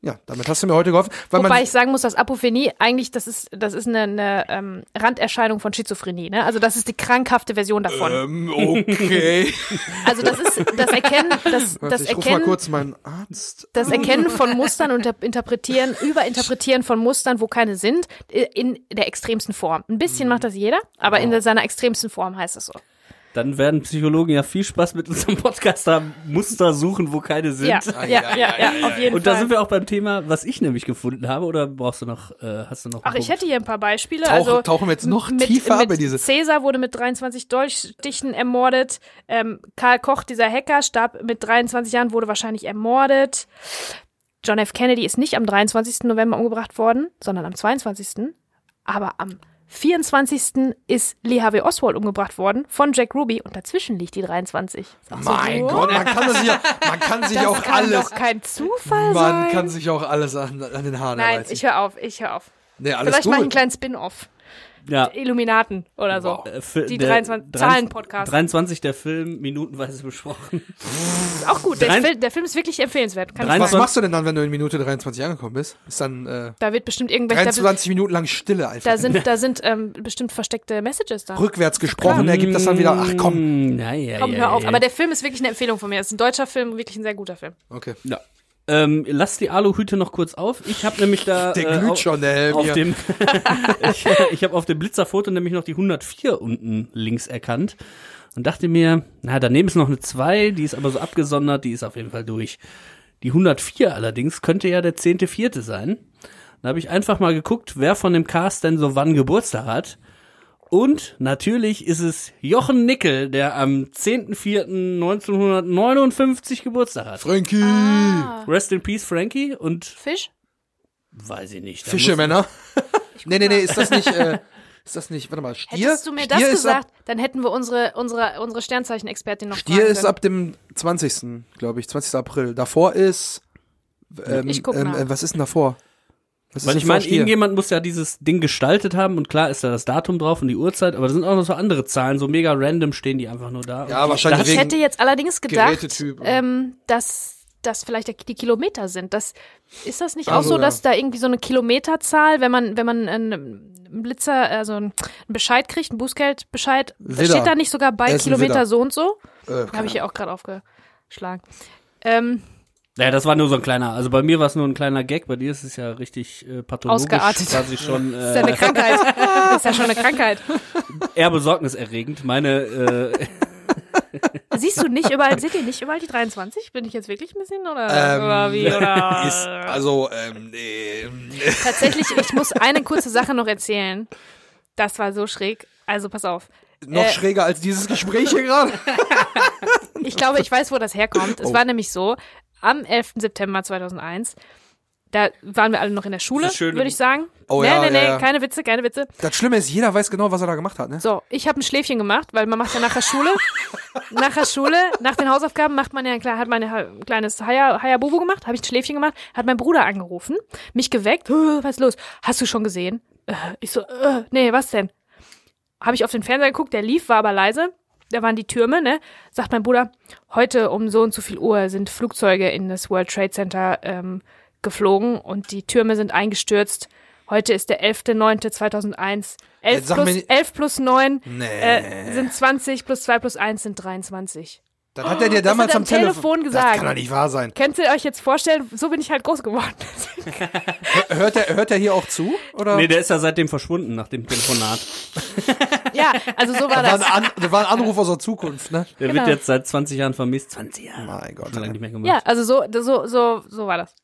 Ja, damit hast du mir heute geholfen. Weil Wobei man, ich sagen muss, dass Apophenie eigentlich, das ist, das ist eine, eine ähm, Randerscheinung von Schizophrenie. Ne? Also das ist die krankhafte Version davon. ähm, okay. Also das ist das Erkennen, das, Warte, das ich ruf mal Erkennen, kurz meinen Arzt. das Erkennen von Mustern und inter- Interpretieren, Überinterpretieren von Mustern, wo keine sind, in der extremsten Form. Ein bisschen macht das jeder, aber in der- seiner extremsten Form heißt es so. Dann werden Psychologen ja viel Spaß mit unserem Podcast haben, Muster suchen, wo keine sind. Ja, ja, ja, ja, auf jeden Und da Fall. sind wir auch beim Thema, was ich nämlich gefunden habe, oder brauchst du noch, äh, hast du noch Ach, ich hätte hier ein paar Beispiele. Tauch- also tauchen wir jetzt noch mit, tiefer mit in diese- Cäsar wurde mit 23 Dolchstichen ermordet. Ähm, Karl Koch, dieser Hacker, starb mit 23 Jahren, wurde wahrscheinlich ermordet. John F. Kennedy ist nicht am 23. November umgebracht worden, sondern am 22. Aber am 24. ist Lee Harvey Oswald umgebracht worden von Jack Ruby und dazwischen liegt die 23. Ist auch so Mein so. Gott, man kann das ja, man kann sich das auch kann alles, doch kein Zufall man sein. kann sich auch alles an, an den Haaren Nein, ich höre auf, ich höre auf. nee, alles Vielleicht mache ich einen gut. kleinen Spin-off. Ja. Illuminaten oder so. Äh, für- Die der 23 drei- Zahlen-Podcast. 23 der Film, minutenweise besprochen. Ist auch gut. Der, Film, der Film ist wirklich empfehlenswert. Kann Was machst du denn dann, wenn du in Minute 23 angekommen bist? Ist dann äh, Da wird bestimmt irgendwelche. Da, 23 Minuten lang Stille einfach. da sind, da sind ähm, bestimmt versteckte Messages da. Rückwärts gesprochen, ergibt das dann wieder, ach komm. Mm, Ja, Komm, ja, hör auf. ja. Aber der Film ist wirklich eine Empfehlung von mir. Es ist ein deutscher Film, wirklich ein sehr guter Film. Okay. Ja. Ähm, lass die Aluhüte noch kurz auf. Ich habe nämlich da Der äh, glüht schon, der Helm auf hier. dem ich, ich habe auf dem Blitzerfoto nämlich noch die 104 unten links erkannt und dachte mir, na, daneben ist noch eine 2, die ist aber so abgesondert, die ist auf jeden Fall durch. Die 104 allerdings könnte ja der 10.4. sein. Da habe ich einfach mal geguckt, wer von dem Cast denn so wann Geburtstag hat. Und natürlich ist es Jochen Nickel, der am 10.4.1959 Geburtstag hat. Frankie. Ah. Rest in Peace, Frankie. Und Fisch? weiß ich nicht. Fischemänner. nee, nee, nee, ist das nicht, äh, ist das nicht, warte mal, Stier? Hättest du mir Stier das ist gesagt, dann hätten wir unsere, unsere, unsere Sternzeichen-Expertin noch Ab, Stier ist ab dem 20. glaube ich, 20. April. Davor ist, ähm, Ich guck ähm, nach. äh, was ist denn davor? Was Weil ich meine, irgendjemand muss ja dieses Ding gestaltet haben und klar ist da das Datum drauf und die Uhrzeit, aber da sind auch noch so andere Zahlen, so mega random stehen die einfach nur da. Ja, wahrscheinlich Ich hätte jetzt allerdings gedacht, ähm, dass das vielleicht die Kilometer sind. Das, ist das nicht auch Also, so, ja. dass da irgendwie so eine Kilometerzahl, wenn man, wenn man einen Blitzer, also einen Bescheid kriegt, einen Bußgeldbescheid, Widder. steht da nicht sogar bei ist ein Kilometer Widder. so und so? äh, Habe ich ja auch gerade aufgeschlagen. Ähm, Ja, das war nur so ein kleiner, also bei mir war es nur ein kleiner Gag, bei dir ist es ja richtig äh, pathologisch Ausgeartet. quasi schon das ist ja eine äh, Krankheit. Das ist ja schon eine Krankheit. eher besorgniserregend. Meine äh, Siehst du nicht überall, seht ihr nicht überall die 23? Bin ich jetzt wirklich ein bisschen oder, Ähm, oder wie? Oder? ist, also, ähm, nee, Tatsächlich, ich muss eine kurze Sache noch erzählen. Das war so schräg. Also pass auf. noch Äh, schräger als dieses Gespräch hier gerade. Ich glaube, ich weiß, wo das herkommt. Es Oh. war nämlich so, am 11. September 2001, da waren wir alle noch in der Schule, würde ich sagen. Oh nee, ja, nee, ja, nee, ja. keine Witze, keine Witze. Das Schlimme ist, jeder weiß genau, was er da gemacht hat, ne? So, ich habe ein Schläfchen gemacht, weil man macht ja nach der Schule, nach der Schule, nach den Hausaufgaben macht man ja ein, hat man ja ein kleines Haya- Hayabubu gemacht, habe ich ein Schläfchen gemacht, hat mein Bruder angerufen, mich geweckt, "Äh, was ist los? Hast du schon gesehen? Äh, Ich so, äh, nee, was denn? Habe ich auf den Fernseher geguckt, der lief, war aber leise. Da waren die Türme, ne? Sagt mein Bruder, heute um so und so viel Uhr sind Flugzeuge in das World Trade Center ähm, geflogen und die Türme sind eingestürzt. Heute ist der 11.09.2001. 11 Jetzt sag mir plus, nicht- 11 plus 9 Nee. äh, sind 20, plus 2 plus 1 sind 23. das hat er dir Das damals am Telefon Das gesagt. kann doch nicht wahr sein. Könnt ihr euch jetzt vorstellen, so bin ich halt groß geworden. Hört er, hört er hier auch zu? Oder? nee, der ist ja seitdem verschwunden nach dem Telefonat. ja, also so war das, war das. ein An, das war ein Anruf aus der Zukunft, ne? Der Genau. wird jetzt seit 20 Jahren vermisst. 20 Jahre. Mein Gott. Schon lange nicht mehr gemacht. Ja, also so, so, so, so war das.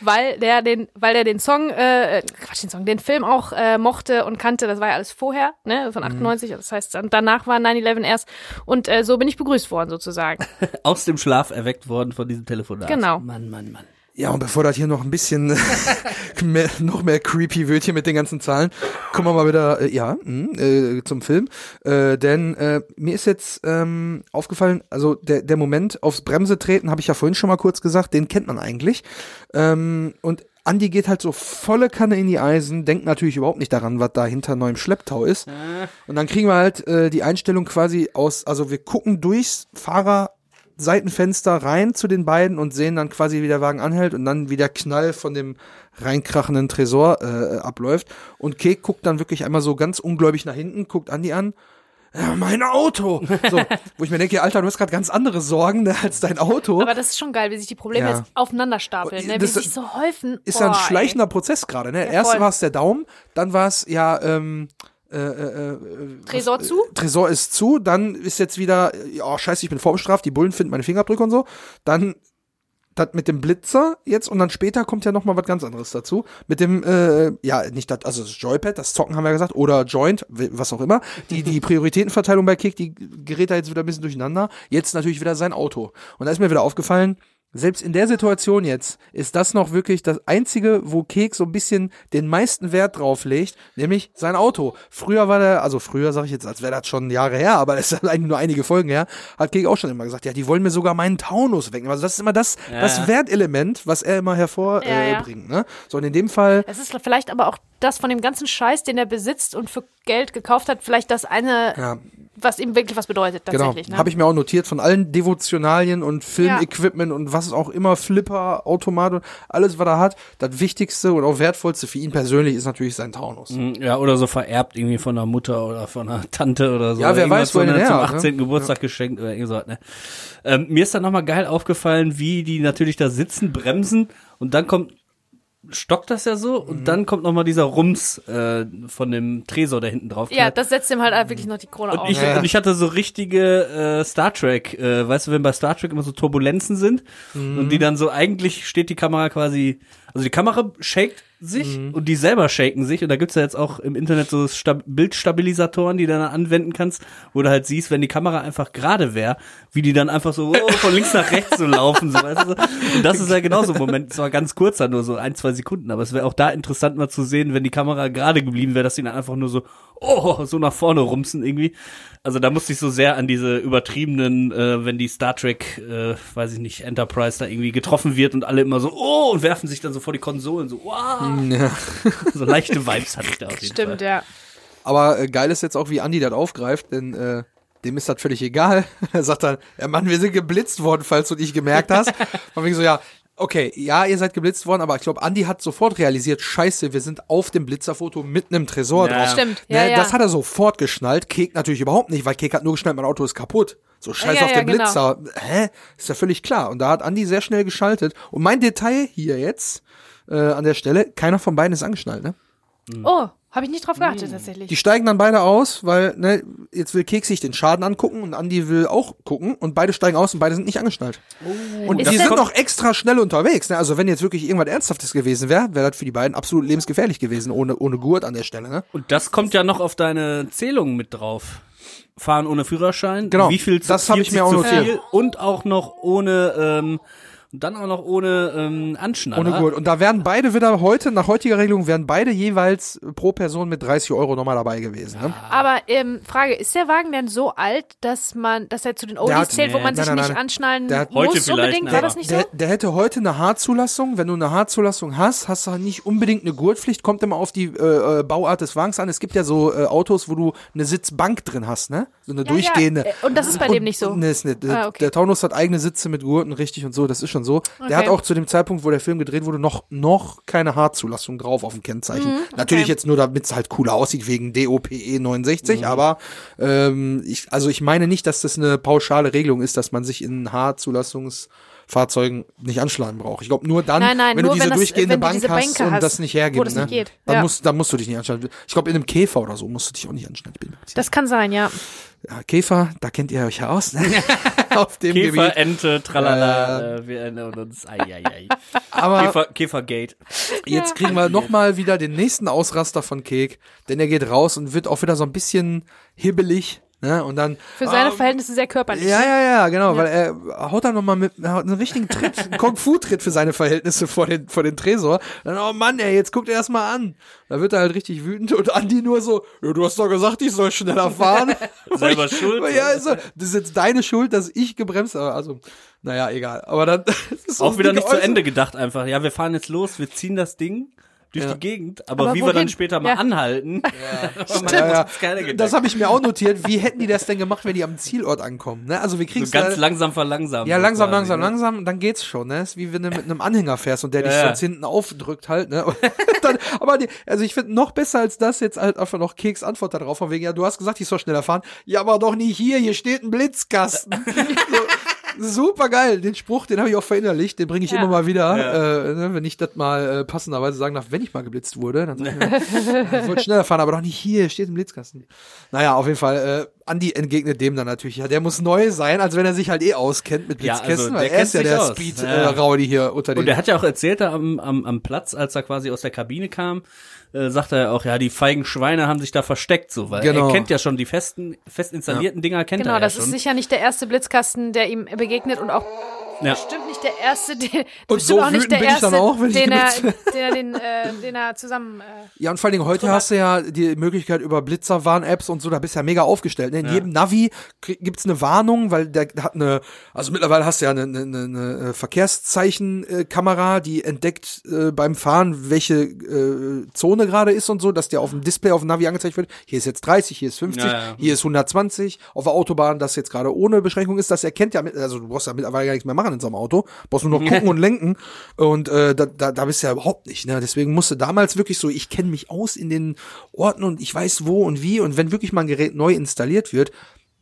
Weil der den, weil der den Song, äh, Quatsch, den Song, den Film auch äh, mochte und kannte, das war ja alles vorher, ne, von 98, das heißt, dann, danach war 9-11 erst und äh, so bin ich begrüßt worden sozusagen. Aus dem Schlaf erweckt worden von diesem Telefonat. Genau. Mann, Mann, Mann. Ja, und bevor das hier noch ein bisschen mehr, noch mehr creepy wird hier mit den ganzen Zahlen, kommen wir mal wieder, äh, ja, mh, äh, zum Film. Äh, denn äh, mir ist jetzt ähm, aufgefallen, also der, der Moment aufs Bremse treten, habe ich ja vorhin schon mal kurz gesagt, den kennt man eigentlich. Ähm, und Andi geht halt so volle Kanne in die Eisen, denkt natürlich überhaupt nicht daran, was da hinter neuem Schlepptau ist. Und dann kriegen wir halt äh, die Einstellung quasi aus, also wir gucken durchs Fahrer Seitenfenster rein zu den beiden und sehen dann quasi, wie der Wagen anhält und dann wie der Knall von dem reinkrachenden Tresor äh, abläuft. Und Kek guckt dann wirklich einmal so ganz ungläubig nach hinten, guckt Andi an. Ja, mein Auto! So, wo ich mir denke, Alter, du hast gerade ganz andere Sorgen ne, als dein Auto. Aber das ist schon geil, wie sich die Probleme Ja. jetzt aufeinander stapeln, ne? wie Das sich so häufen. ist ja ein schleichender Prozess gerade. Ne? Ja, Erst war es der Daumen, dann war es ja ähm, äh, äh, äh. Tresor zu? Tresor ist zu, dann ist jetzt wieder, ja, scheiße, ich bin vorbestraft, die Bullen finden meine Fingerabdrücke und so. Dann das mit dem Blitzer jetzt und dann später kommt ja noch mal was ganz anderes dazu. Mit dem, äh, ja, nicht das, also das Joypad, das Zocken haben wir gesagt, oder Joint, was auch immer. Die, die Prioritätenverteilung bei Kick, die gerät da jetzt wieder ein bisschen durcheinander. Jetzt natürlich wieder sein Auto. Und da ist mir wieder aufgefallen, selbst in der Situation jetzt ist das noch wirklich das einzige, wo Kek so ein bisschen den meisten Wert drauf legt, nämlich sein Auto. Früher war der, also früher sage ich jetzt, als wäre das schon Jahre her, aber das ist eigentlich nur einige Folgen her, hat Kek auch schon immer gesagt, ja, die wollen mir sogar meinen Taunus wegnehmen. Also das ist immer das, Ja, das ja. Wertelement, was er immer hervorbringt. Ja, Äh, ja. bringt, ne? So, und in dem Fall, Es ist vielleicht aber auch das von dem ganzen Scheiß, den er besitzt und für Geld gekauft hat, vielleicht das eine, ja, was ihm wirklich was bedeutet genau, tatsächlich. Ne? habe ich mir auch notiert von allen Devotionalien und Filmequipment und was auch immer, Flipper, Automat und alles, was er hat. Das Wichtigste und auch wertvollste für ihn persönlich ist natürlich sein Taunus. Mhm, Ja, oder so vererbt irgendwie von einer Mutter oder von einer Tante oder so. Ja, wer Irgendwas weiß, wo er ne, her Zum hat, ne? 18. Geburtstag geschenkt oder irgend so was, ne? Ähm, mir ist dann nochmal geil aufgefallen, wie die natürlich da sitzen, bremsen und dann kommt, stockt das ja so Mhm. und dann kommt nochmal dieser Rums äh, von dem Tresor, der hinten drauf ja, das setzt ihm halt wirklich noch die Krone Und auf. ich, Ja. und ich hatte so richtige äh, Star Trek, äh, weißt du, wenn bei Star Trek immer so Turbulenzen sind Mhm. und die dann so eigentlich steht die Kamera quasi, also die Kamera shakt sich Mhm. und die selber shaken sich und da gibt's ja jetzt auch im Internet so Stab Bildstabilisatoren, die du dann anwenden kannst, wo du halt siehst, wenn die Kamera einfach gerade wäre, wie die dann einfach so oh, von links nach rechts so laufen, so weißt du. Und das ist ja genauso ein Moment, zwar ganz kurzer, nur so ein, zwei Sekunden, aber es wäre auch da interessant mal zu sehen, wenn die Kamera gerade geblieben wäre, dass die dann einfach nur so oh, so nach vorne rumsen irgendwie. Also da musste ich so sehr an diese übertriebenen, äh, wenn die Star Trek, äh, weiß ich nicht, Enterprise da irgendwie getroffen wird und alle immer so, oh, und werfen sich dann so vor die Konsolen, so, wow. Ja. So leichte Vibes hatte ich da auf jeden Stimmt, Fall. ja. Aber äh, geil ist jetzt auch, wie Andi das aufgreift, denn äh, dem ist das völlig egal. er sagt dann, ja Mann, wir sind geblitzt worden, falls du nicht gemerkt hast. Von wegen so, ja, okay, ja, ihr seid geblitzt worden, aber ich glaube, Andi hat sofort realisiert, scheiße, wir sind auf dem Blitzerfoto mit einem Tresor Ja. drauf. Stimmt, Ne, ja, ja. Das hat er sofort geschnallt, Kek natürlich überhaupt nicht, weil Kek hat nur geschnallt, mein Auto ist kaputt. So scheiß Ja, auf ja, den genau. Blitzer. Hä? Ist ja völlig klar. Und da hat Andi sehr schnell geschaltet. Und mein Detail hier jetzt, äh, an der Stelle, keiner von beiden ist angeschnallt, ne? Oh, habe ich nicht drauf Mm. geachtet tatsächlich. Die steigen dann beide aus, weil ne, jetzt will Keks sich den Schaden angucken und Andi will auch gucken und beide steigen aus und beide sind nicht angeschnallt. und Ist die sind noch extra schnell unterwegs. Ne? Also wenn jetzt wirklich irgendwas Ernsthaftes gewesen wäre, wäre das für die beiden absolut lebensgefährlich gewesen, ohne, ohne Gurt an der Stelle. Ne? Und das kommt ja noch auf deine Zählung mit drauf. Fahren ohne Führerschein. Genau, Wie viel das hab ich mir auch zu notiert. viel und auch noch ohne, ähm, und dann auch noch ohne ähm, Anschnaller. Ohne Gurt. Und da wären beide wieder heute, nach heutiger Regelung, wären beide jeweils pro Person mit 30 Euro nochmal dabei gewesen. Ne? Aber ähm, Frage, ist der Wagen denn so alt, dass man, dass er zu den Oldies hat- zählt, wo nee, man nein, sich nein, nicht nein. anschnallen Der hat- muss unbedingt? ne, War das nicht so? Der, der hätte heute eine Haarzulassung. Wenn du eine Haarzulassung hast, hast du nicht unbedingt eine Gurtpflicht. Kommt immer auf die äh, äh, Bauart des Wagens an. Es gibt ja so äh, Autos, wo du eine Sitzbank drin hast, ne? So eine Ja, durchgehende. Ja. Und das ist bei dem nicht so. Nee, ist nicht. Der, Ah, okay. der Taunus hat eigene Sitze mit Gurten, richtig und so, das ist schon so. Der hat Okay. auch zu dem Zeitpunkt, wo der Film gedreht wurde, noch, noch keine Haarzulassung drauf auf dem Kennzeichen. Mhm, Natürlich jetzt nur, damit es halt cooler aussieht, wegen DOPE 69, aber ähm, ich, also ich meine nicht, dass das eine pauschale Regelung ist, dass man sich in Haarzulassungsfahrzeugen nicht anschlagen braucht. Ich glaube nur dann, Nein, nein, wenn du nur diese wenn das- durchgehende du Bank diese hast und hast, das nicht hergibt, wo das ne? nicht geht. Dann, Ja. musst, dann musst du dich nicht anschlagen. Ich glaube, in einem Käfer oder so musst du dich auch nicht anschlagen. Das kann sein, ja. Käfer, da kennt ihr euch ja aus. Ne? Auf dem Käfer, Gebiet. Ente, tralala, äh, wir erinnern uns. Ei, ei, ei. Aber Käfer, Käfergate. jetzt kriegen wir nochmal wieder den nächsten Ausraster von Kek, denn er geht raus und wird auch wieder so ein bisschen hibbelig. Ne? Und dann. Für seine ah, Verhältnisse sehr körperlich. Ja, ja, ja, genau, weil er haut dann nochmal mit er haut einen richtigen Tritt, einen Kung-Fu-Tritt für seine Verhältnisse vor den, vor den Tresor. Dann, oh Mann, ey, jetzt guckt er erst mal an. Da wird er halt richtig wütend und Andi nur so, ja, du hast doch gesagt, ich soll schneller fahren. Selber Ich- schuld. Ja, also, das ist jetzt deine Schuld, dass ich gebremst habe. Also, naja, egal. Aber dann, ist so Auch wieder nicht zu Äußerung. Ende gedacht einfach. Ja, wir fahren jetzt los, wir ziehen das Ding. Durch Ja. die Gegend, aber, Aber wie wir dann wohin? später mal Ja. anhalten, Ja, das habe ich mir auch notiert. Wie hätten die das denn gemacht, wenn die am Zielort ankommen? Ne? Also wir kriegen so ganz langsam verlangsamt. Ja, langsam, quasi, langsam, ne? langsam, und dann geht's schon, ne? Ist wie wenn du mit einem Anhänger fährst und der dich sonst hinten aufdrückt halt, ne? Dann, aber die, also ich finde noch besser als das jetzt halt einfach noch Keks Antwort darauf, von wegen, ja, du hast gesagt, ich soll schneller fahren. Ja, aber doch nicht hier, hier steht ein Blitzkasten. so, super geil, den Spruch, den habe ich auch verinnerlicht, den bringe ich Ja. immer mal wieder, Ja. äh, ne, wenn ich das mal äh, passenderweise sagen darf, wenn ich mal geblitzt wurde, dann sag ich mir, ich wollte schneller fahren, aber doch nicht hier, steht ein Blitzkasten. Naja, auf jeden Fall, äh, Andi entgegnet dem dann natürlich, ja, der muss neu sein, als wenn er sich halt eh auskennt mit Ja, Blitzkästen, also, weil der er ist ja der sich aus. Speed Ja. äh, hier unter den Und er hat ja auch erzählt, da am, am, am Platz, als er quasi aus der Kabine kam, äh, sagte er auch, ja, die feigen Schweine haben sich da versteckt, so, weil Genau. er kennt ja schon die festen, fest installierten Dinger, kennt Genau, er ja das schon. ist sicher nicht der erste Blitzkasten, der ihm begegnet und auch ja. bestimmt nicht der erste, den, Und so auch nicht der bin ich dann erste, auch, den, er, den er, den, äh, den er zusammen. Äh, Ja, und vor allen Dingen heute hast du ja die Möglichkeit über Blitzerwarn-Apps und so, da bist du ja mega aufgestellt. Ne? In jedem Navi gibt's eine Warnung, weil der hat eine, also mittlerweile hast du ja eine, eine, eine, eine Verkehrszeichen-Kamera, die entdeckt äh, beim Fahren, welche äh, Zone gerade ist und so, dass dir auf dem Display auf dem Navi angezeigt wird, hier ist jetzt 30, hier ist 50, Ja, ja. hier ist 120, auf der Autobahn, das jetzt gerade ohne Beschränkung ist, das erkennt ja, also du brauchst ja mittlerweile gar nichts mehr machen in so einem Auto, brauchst nur noch gucken und lenken. Und äh, da, da, da bist du ja überhaupt nicht, ne? deswegen musste damals wirklich so, ich kenne mich aus in den Orten und ich weiß wo und wie. Und wenn wirklich mal ein Gerät neu installiert wird,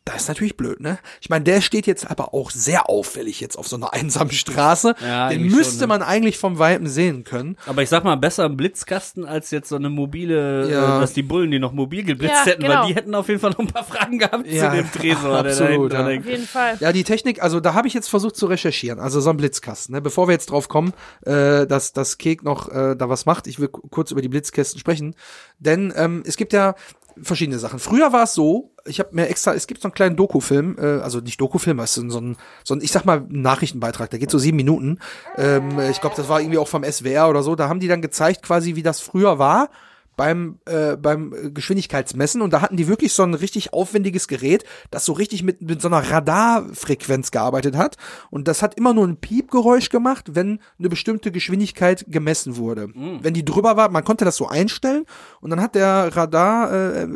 das ist natürlich blöd, ne? Ich meine, der steht jetzt aber auch sehr auffällig jetzt auf so einer einsamen Straße. Ja, Den müsste schon, ne? man eigentlich vom Weitem sehen können. Aber ich sag mal, besser ein Blitzkasten als jetzt so eine mobile, Ja. äh, dass die Bullen die noch mobil geblitzt Ja, hätten, genau. weil die hätten auf jeden Fall noch ein paar Fragen gehabt Ja, zu dem Tresor, der absolut, da ja. auf jeden Fall. Ja, die Technik, also da habe ich jetzt versucht zu recherchieren. Also so ein Blitzkasten. Ne? Bevor wir jetzt drauf kommen, äh, dass das Kek noch äh, da was macht, ich will ku- kurz über die Blitzkästen sprechen. Denn ähm, es gibt ja verschiedene Sachen. Früher war es so, ich habe mir extra, es gibt so einen kleinen Dokufilm, äh, also nicht Dokufilm, es ist so ein, so ein, ich sag mal, Nachrichtenbeitrag, der geht so sieben Minuten. Ähm, ich glaube, das war irgendwie auch vom SWR oder so. Da haben die dann gezeigt, quasi, wie das früher war beim äh, beim Geschwindigkeitsmessen und da hatten die wirklich so ein richtig aufwendiges Gerät, das so richtig mit mit so einer Radarfrequenz gearbeitet hat. Und das hat immer nur ein Piepgeräusch gemacht, wenn eine bestimmte Geschwindigkeit gemessen wurde. Wenn die drüber war, man konnte das so einstellen und dann hat der Radar äh, äh,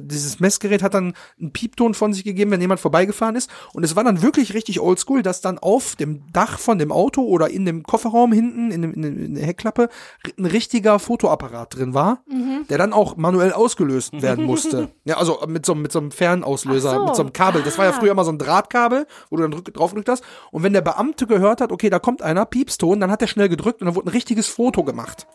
dieses Messgerät hat dann einen Piepton von sich gegeben, wenn jemand vorbeigefahren ist. Und es war dann wirklich richtig oldschool, dass dann auf dem Dach von dem Auto oder in dem Kofferraum hinten in, dem, in der Heckklappe ein richtiger Fotoapparat drin war, der dann auch manuell ausgelöst werden musste. Ja, also mit so, mit so einem Fernauslöser, so. mit so einem Kabel. Das war ja Ah. früher immer so ein Drahtkabel, wo du dann drück, drauf gedrückt hast. Und wenn der Beamte gehört hat, okay, da kommt einer, Piepston, dann hat er schnell gedrückt und dann wurde ein richtiges Foto gemacht.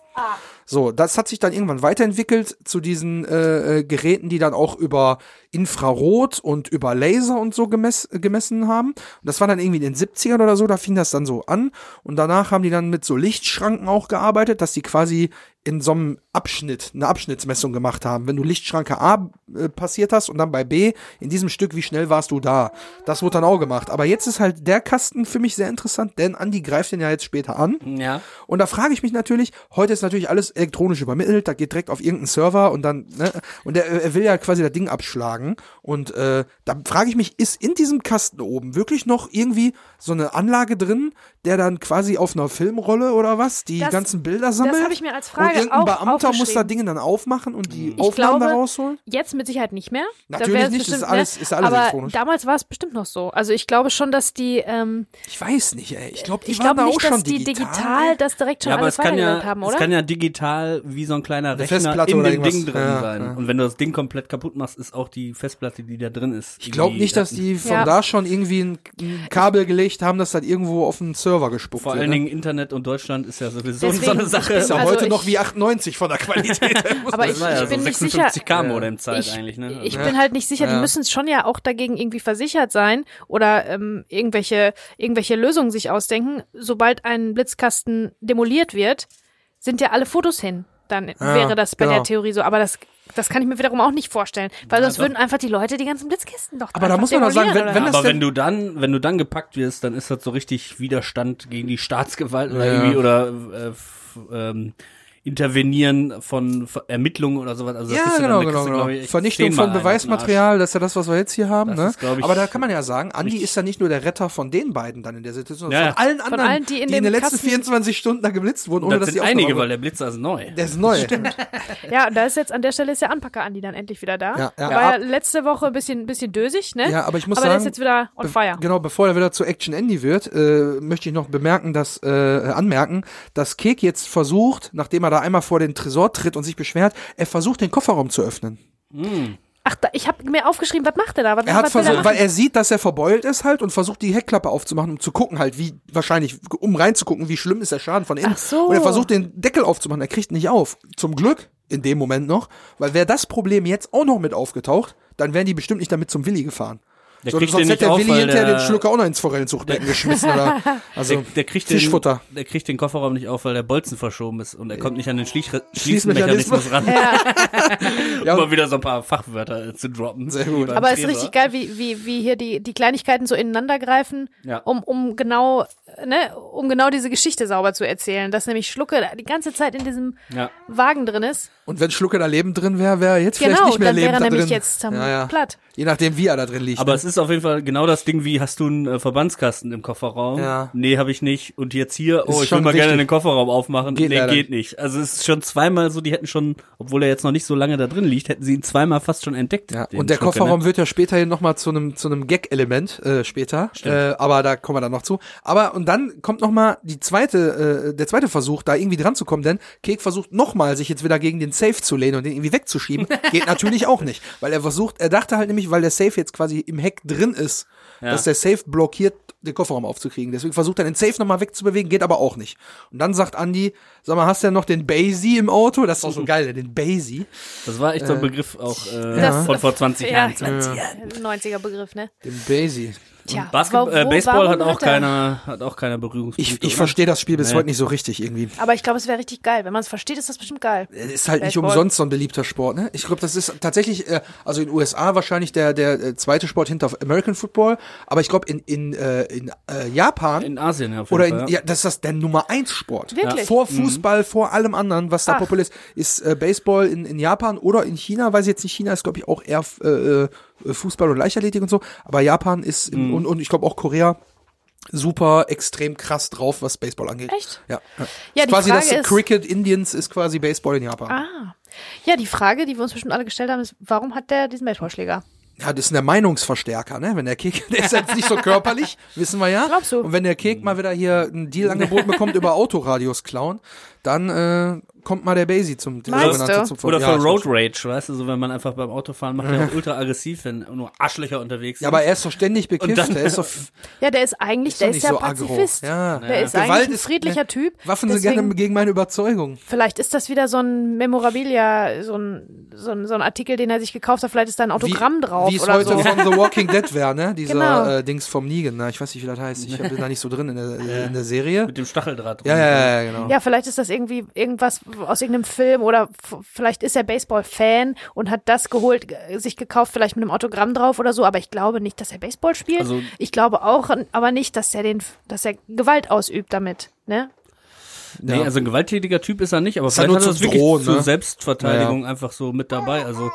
So, das hat sich dann irgendwann weiterentwickelt zu diesen äh, äh, Geräten, die dann auch über Infrarot und über Laser und so gemess, gemessen haben. Und das war dann irgendwie in den 70ern oder so, da fing das dann so an. Und danach haben die dann mit so Lichtschranken auch gearbeitet, dass die quasi in so einem Abschnitt, eine Abschnittsmessung gemacht haben. Wenn du Lichtschranke A äh, passiert hast und dann bei B, in diesem Stück, wie schnell warst du da? Das wurde dann auch gemacht. Aber jetzt ist halt der Kasten für mich sehr interessant, denn Andi greift den ja jetzt später an. Ja. Und da frage ich mich natürlich, heute ist natürlich alles elektronisch übermittelt, da geht direkt auf irgendeinen Server und dann, ne, und er, er will ja quasi das Ding abschlagen. Und äh, da frage ich mich, ist in diesem Kasten oben wirklich noch irgendwie so eine Anlage drin, der dann quasi auf einer Filmrolle oder was die Das- ganzen Bilder sammelt? habe ich mir als und Frage irgendein auch Beamter muss da. Dinge dann aufmachen und die Ich Aufnahmen glaube, da rausholen? Jetzt mit Sicherheit nicht mehr. Natürlich nicht, das ist bestimmt, alles- ne? ist alles Aber elektronisch. damals war es bestimmt noch so. Also ich glaube schon, dass die, ähm, Ich weiß nicht, ey. Ich glaube, die ich waren glaube da nicht, auch schon dass die digital. digital das direkt schon Ja, aber alles es kann weitergeleitet ja, haben, es oder? Kann ja digital wie so ein kleiner Rechner Festplatte in oder dem. Ding drin Ja, sein. ja. Und wenn du das Ding komplett kaputt machst, ist auch die Festplatte, die da drin ist. Ich glaube nicht, dass die von Ja. da schon irgendwie ein, Kabel gelegt haben, dass das irgendwo auf den Server gespuckt Vor wird. allen ne? Dingen Internet und Deutschland ist ja sowieso Deswegen, so eine ich Sache. Ist ja Also heute ich- noch wie 98 von der Qualität. aber ich, war ja ich bin so nicht sicher. 56k Modem-Zeit Ich, eigentlich, ne? ich Also- bin halt nicht sicher, die müssen schon ja auch dagegen irgendwie versichert sein oder ähm, irgendwelche, irgendwelche Lösungen sich ausdenken. Sobald ein Blitzkasten demoliert wird, sind ja alle Fotos hin. Dann wäre das bei genau. der Theorie so. Aber das, das kann ich mir wiederum auch nicht vorstellen. Weil sonst doch. würden einfach die Leute die ganzen Blitzkisten doch Aber da muss man doch sagen, wenn- oder? wenn das aber wenn du dann, wenn du dann gepackt wirst, dann ist das so richtig Widerstand gegen die Staatsgewalt oder Ja. irgendwie oder äh, f- ähm, Intervenieren von Ermittlungen oder sowas. Also Ja, du dann- genau, genau, du, genau. Vernichtung von. Beweismaterial, das ist ja das, was wir jetzt hier haben. Das Ne? ist, Aber da kann man ja sagen, Andi ist ja nicht nur der Retter von den beiden dann in der Situation, Ja, sondern ja. von allen anderen, allen, die in in dem den letzten Kasten- 24 Stunden da geblitzt wurden, ohne Das dass sind die einige, weil der Blitzer ist neu. Der ist neu. Ja, und da ist jetzt an der Stelle ist der Anpacker Andi dann endlich wieder da. Ja, ja. War Ja, letzte Woche ein bisschen, bisschen dösig, ne? Ja, aber ich muss aber der ist sagen, jetzt wieder on fire. Genau, bevor er wieder zu Action Andy wird, äh, möchte ich noch bemerken, dass äh, anmerken, dass Kek jetzt versucht, nachdem er da einmal vor den Tresor tritt und sich beschwert, er versucht den Kofferraum zu öffnen. Ach, da, ich habe mir aufgeschrieben, was macht er da? Was, Er hat versucht, er weil er sieht, dass er verbeult ist halt und versucht die Heckklappe aufzumachen, um zu gucken halt, wie wahrscheinlich, um reinzugucken, wie schlimm ist der Schaden von innen. Ach so. Und er versucht den Deckel aufzumachen, er kriegt nicht auf. Zum Glück in dem Moment noch, weil wäre das Problem jetzt auch noch mit aufgetaucht, dann wären die bestimmt nicht damit zum Willi gefahren. Der So, kriegt sonst den hätte nicht der Willi hinterher der- den Schlucker auch noch ins Forellenzuchtbecken geschmissen. Oder, also Der, der, kriegt Fischfutter. Den, der kriegt den Kofferraum nicht auf, weil der Bolzen verschoben ist und er kommt nicht an den Schließ Schließmechanismus. Ran, Ja, um mal wieder so ein paar Fachwörter äh, zu droppen. Sehr gut. Aber es ist richtig geil, wie, wie, wie hier die, die Kleinigkeiten so ineinander greifen, Ja. um, um genau, ne, um genau diese Geschichte sauber zu erzählen. Dass nämlich Schlucke die ganze Zeit in diesem Ja. Wagen drin ist. Und wenn Schlucker da lebend drin wäre, wäre er jetzt vielleicht Genau, nicht mehr dann wäre lebend er da nämlich drin. jetzt ja, ja. platt. Je nachdem, wie er da drin liegt. Aber ne? es ist auf jeden Fall genau das Ding, wie hast du einen äh, Verbandskasten im Kofferraum? Ja. Nee, habe ich nicht. Und jetzt hier, oh, Ist ich will mal gerne den Kofferraum aufmachen. Geht nee, leider geht nicht. Also es ist schon zweimal so, die hätten schon, obwohl er jetzt noch nicht so lange da drin liegt, hätten sie ihn zweimal fast schon entdeckt. Ja, und der Schlucker, Kofferraum ne? wird ja später hier nochmal zu einem zu einem Gag-Element äh, später. Äh, aber da kommen wir dann noch zu. Aber und dann kommt nochmal die zweite, äh, der zweite Versuch, da irgendwie dran zu kommen, denn Kek versucht nochmal, sich jetzt wieder gegen den Safe zu lehnen und den irgendwie wegzuschieben. Geht natürlich auch nicht. Weil er versucht, er dachte halt nämlich, weil der Safe jetzt quasi im Heck drin ist, dass der Safe blockiert, den Kofferraum aufzukriegen. Deswegen versucht er den Safe nochmal wegzubewegen, geht aber auch nicht. Und dann sagt Andy, sag mal, hast du ja noch den Basie im Auto? Das ist auch so geil, den Basie. Das war echt so ein Begriff auch äh, Das- von vor 20 Ja, Jahren. 20 Jahre. 90er Begriff, ne? Den Basie. Tja, Basketball, wo- äh, wo- Baseball hat auch er- keiner, hat auch keiner Berührungspunkte. Ich, ich verstehe das Spiel bis Nee. heute nicht so richtig irgendwie. Aber ich glaube, es wäre richtig geil. Wenn man es versteht, ist das bestimmt geil. Es ist halt nicht Baseball. umsonst so ein beliebter Sport, ne? Ich glaube, das ist tatsächlich, äh, also in den USA wahrscheinlich der, der äh, zweite Sport hinter American Football, aber ich glaube in, in, äh, in äh, Japan In Asien, ja, auf jeden oder in, Fall. ja, das ist das der Nummer eins Sport. Wirklich? Vor Fußball, vor allem anderen, was da Ach. populär ist, ist äh, Baseball in, in Japan oder in China, weiß ich jetzt nicht, China ist glaube ich auch eher äh, äh, Fußball und Leichtathletik und so, aber Japan ist im, und, und ich glaube auch Korea super extrem krass drauf, was Baseball angeht. Echt? Ja. Ja, ist die quasi Frage das ist- Cricket Indians ist quasi Baseball in Japan. Ah. Ja, die Frage, die wir uns bestimmt alle gestellt haben, ist, warum hat der diesen Baseballschläger? Ja, das ist der Meinungsverstärker, ne? Wenn der Kek, der ist jetzt nicht so körperlich, wissen wir ja. Glaubst du? Und wenn der Kek mal wieder hier ein Deal angeboten bekommt über Autoradios klauen, dann äh, kommt mal der Basie zum zum Oder ja, für ich Road Rage, weißt du, so wenn man einfach beim Autofahren macht, der auch ultra aggressiv, wenn nur Arschlöcher unterwegs sind. schon. Ja, aber er ist doch ständig bekifft. dann- der ist doch, Ja, der ist eigentlich, doch der nicht ist ja so aggro. Pazifist. Ja. Der Ja. ist Gewalt eigentlich ein ist- friedlicher Typ. Waffen sind Deswegen- gerne gegen meine Überzeugung. Vielleicht ist das wieder so ein Memorabilia, so ein, so ein, so ein Artikel, den er sich gekauft hat. Vielleicht ist da ein Autogramm drauf Wie es oder heute so. von The Walking Dead wäre, ne? Dieser Genau. äh, Dings vom Negan, ne? Ich weiß nicht, wie das heißt. Ich bin da nicht so drin in der, in der Serie. mit dem Stacheldraht. Ja, drum. ja, ja, ja, genau. Ja, vielleicht ist das irgendwie irgendwas aus irgendeinem Film oder vielleicht ist er Baseball-Fan und hat das geholt, sich gekauft, vielleicht mit einem Autogramm drauf oder so. Aber ich glaube nicht, dass er Baseball spielt. Also- ich glaube auch, aber nicht, dass er den, dass er Gewalt ausübt damit. Ne? Nee, Ja. also ein gewalttätiger Typ ist er nicht, aber ja vielleicht nur hat er das wirklich zur ne? Selbstverteidigung einfach so mit dabei. Also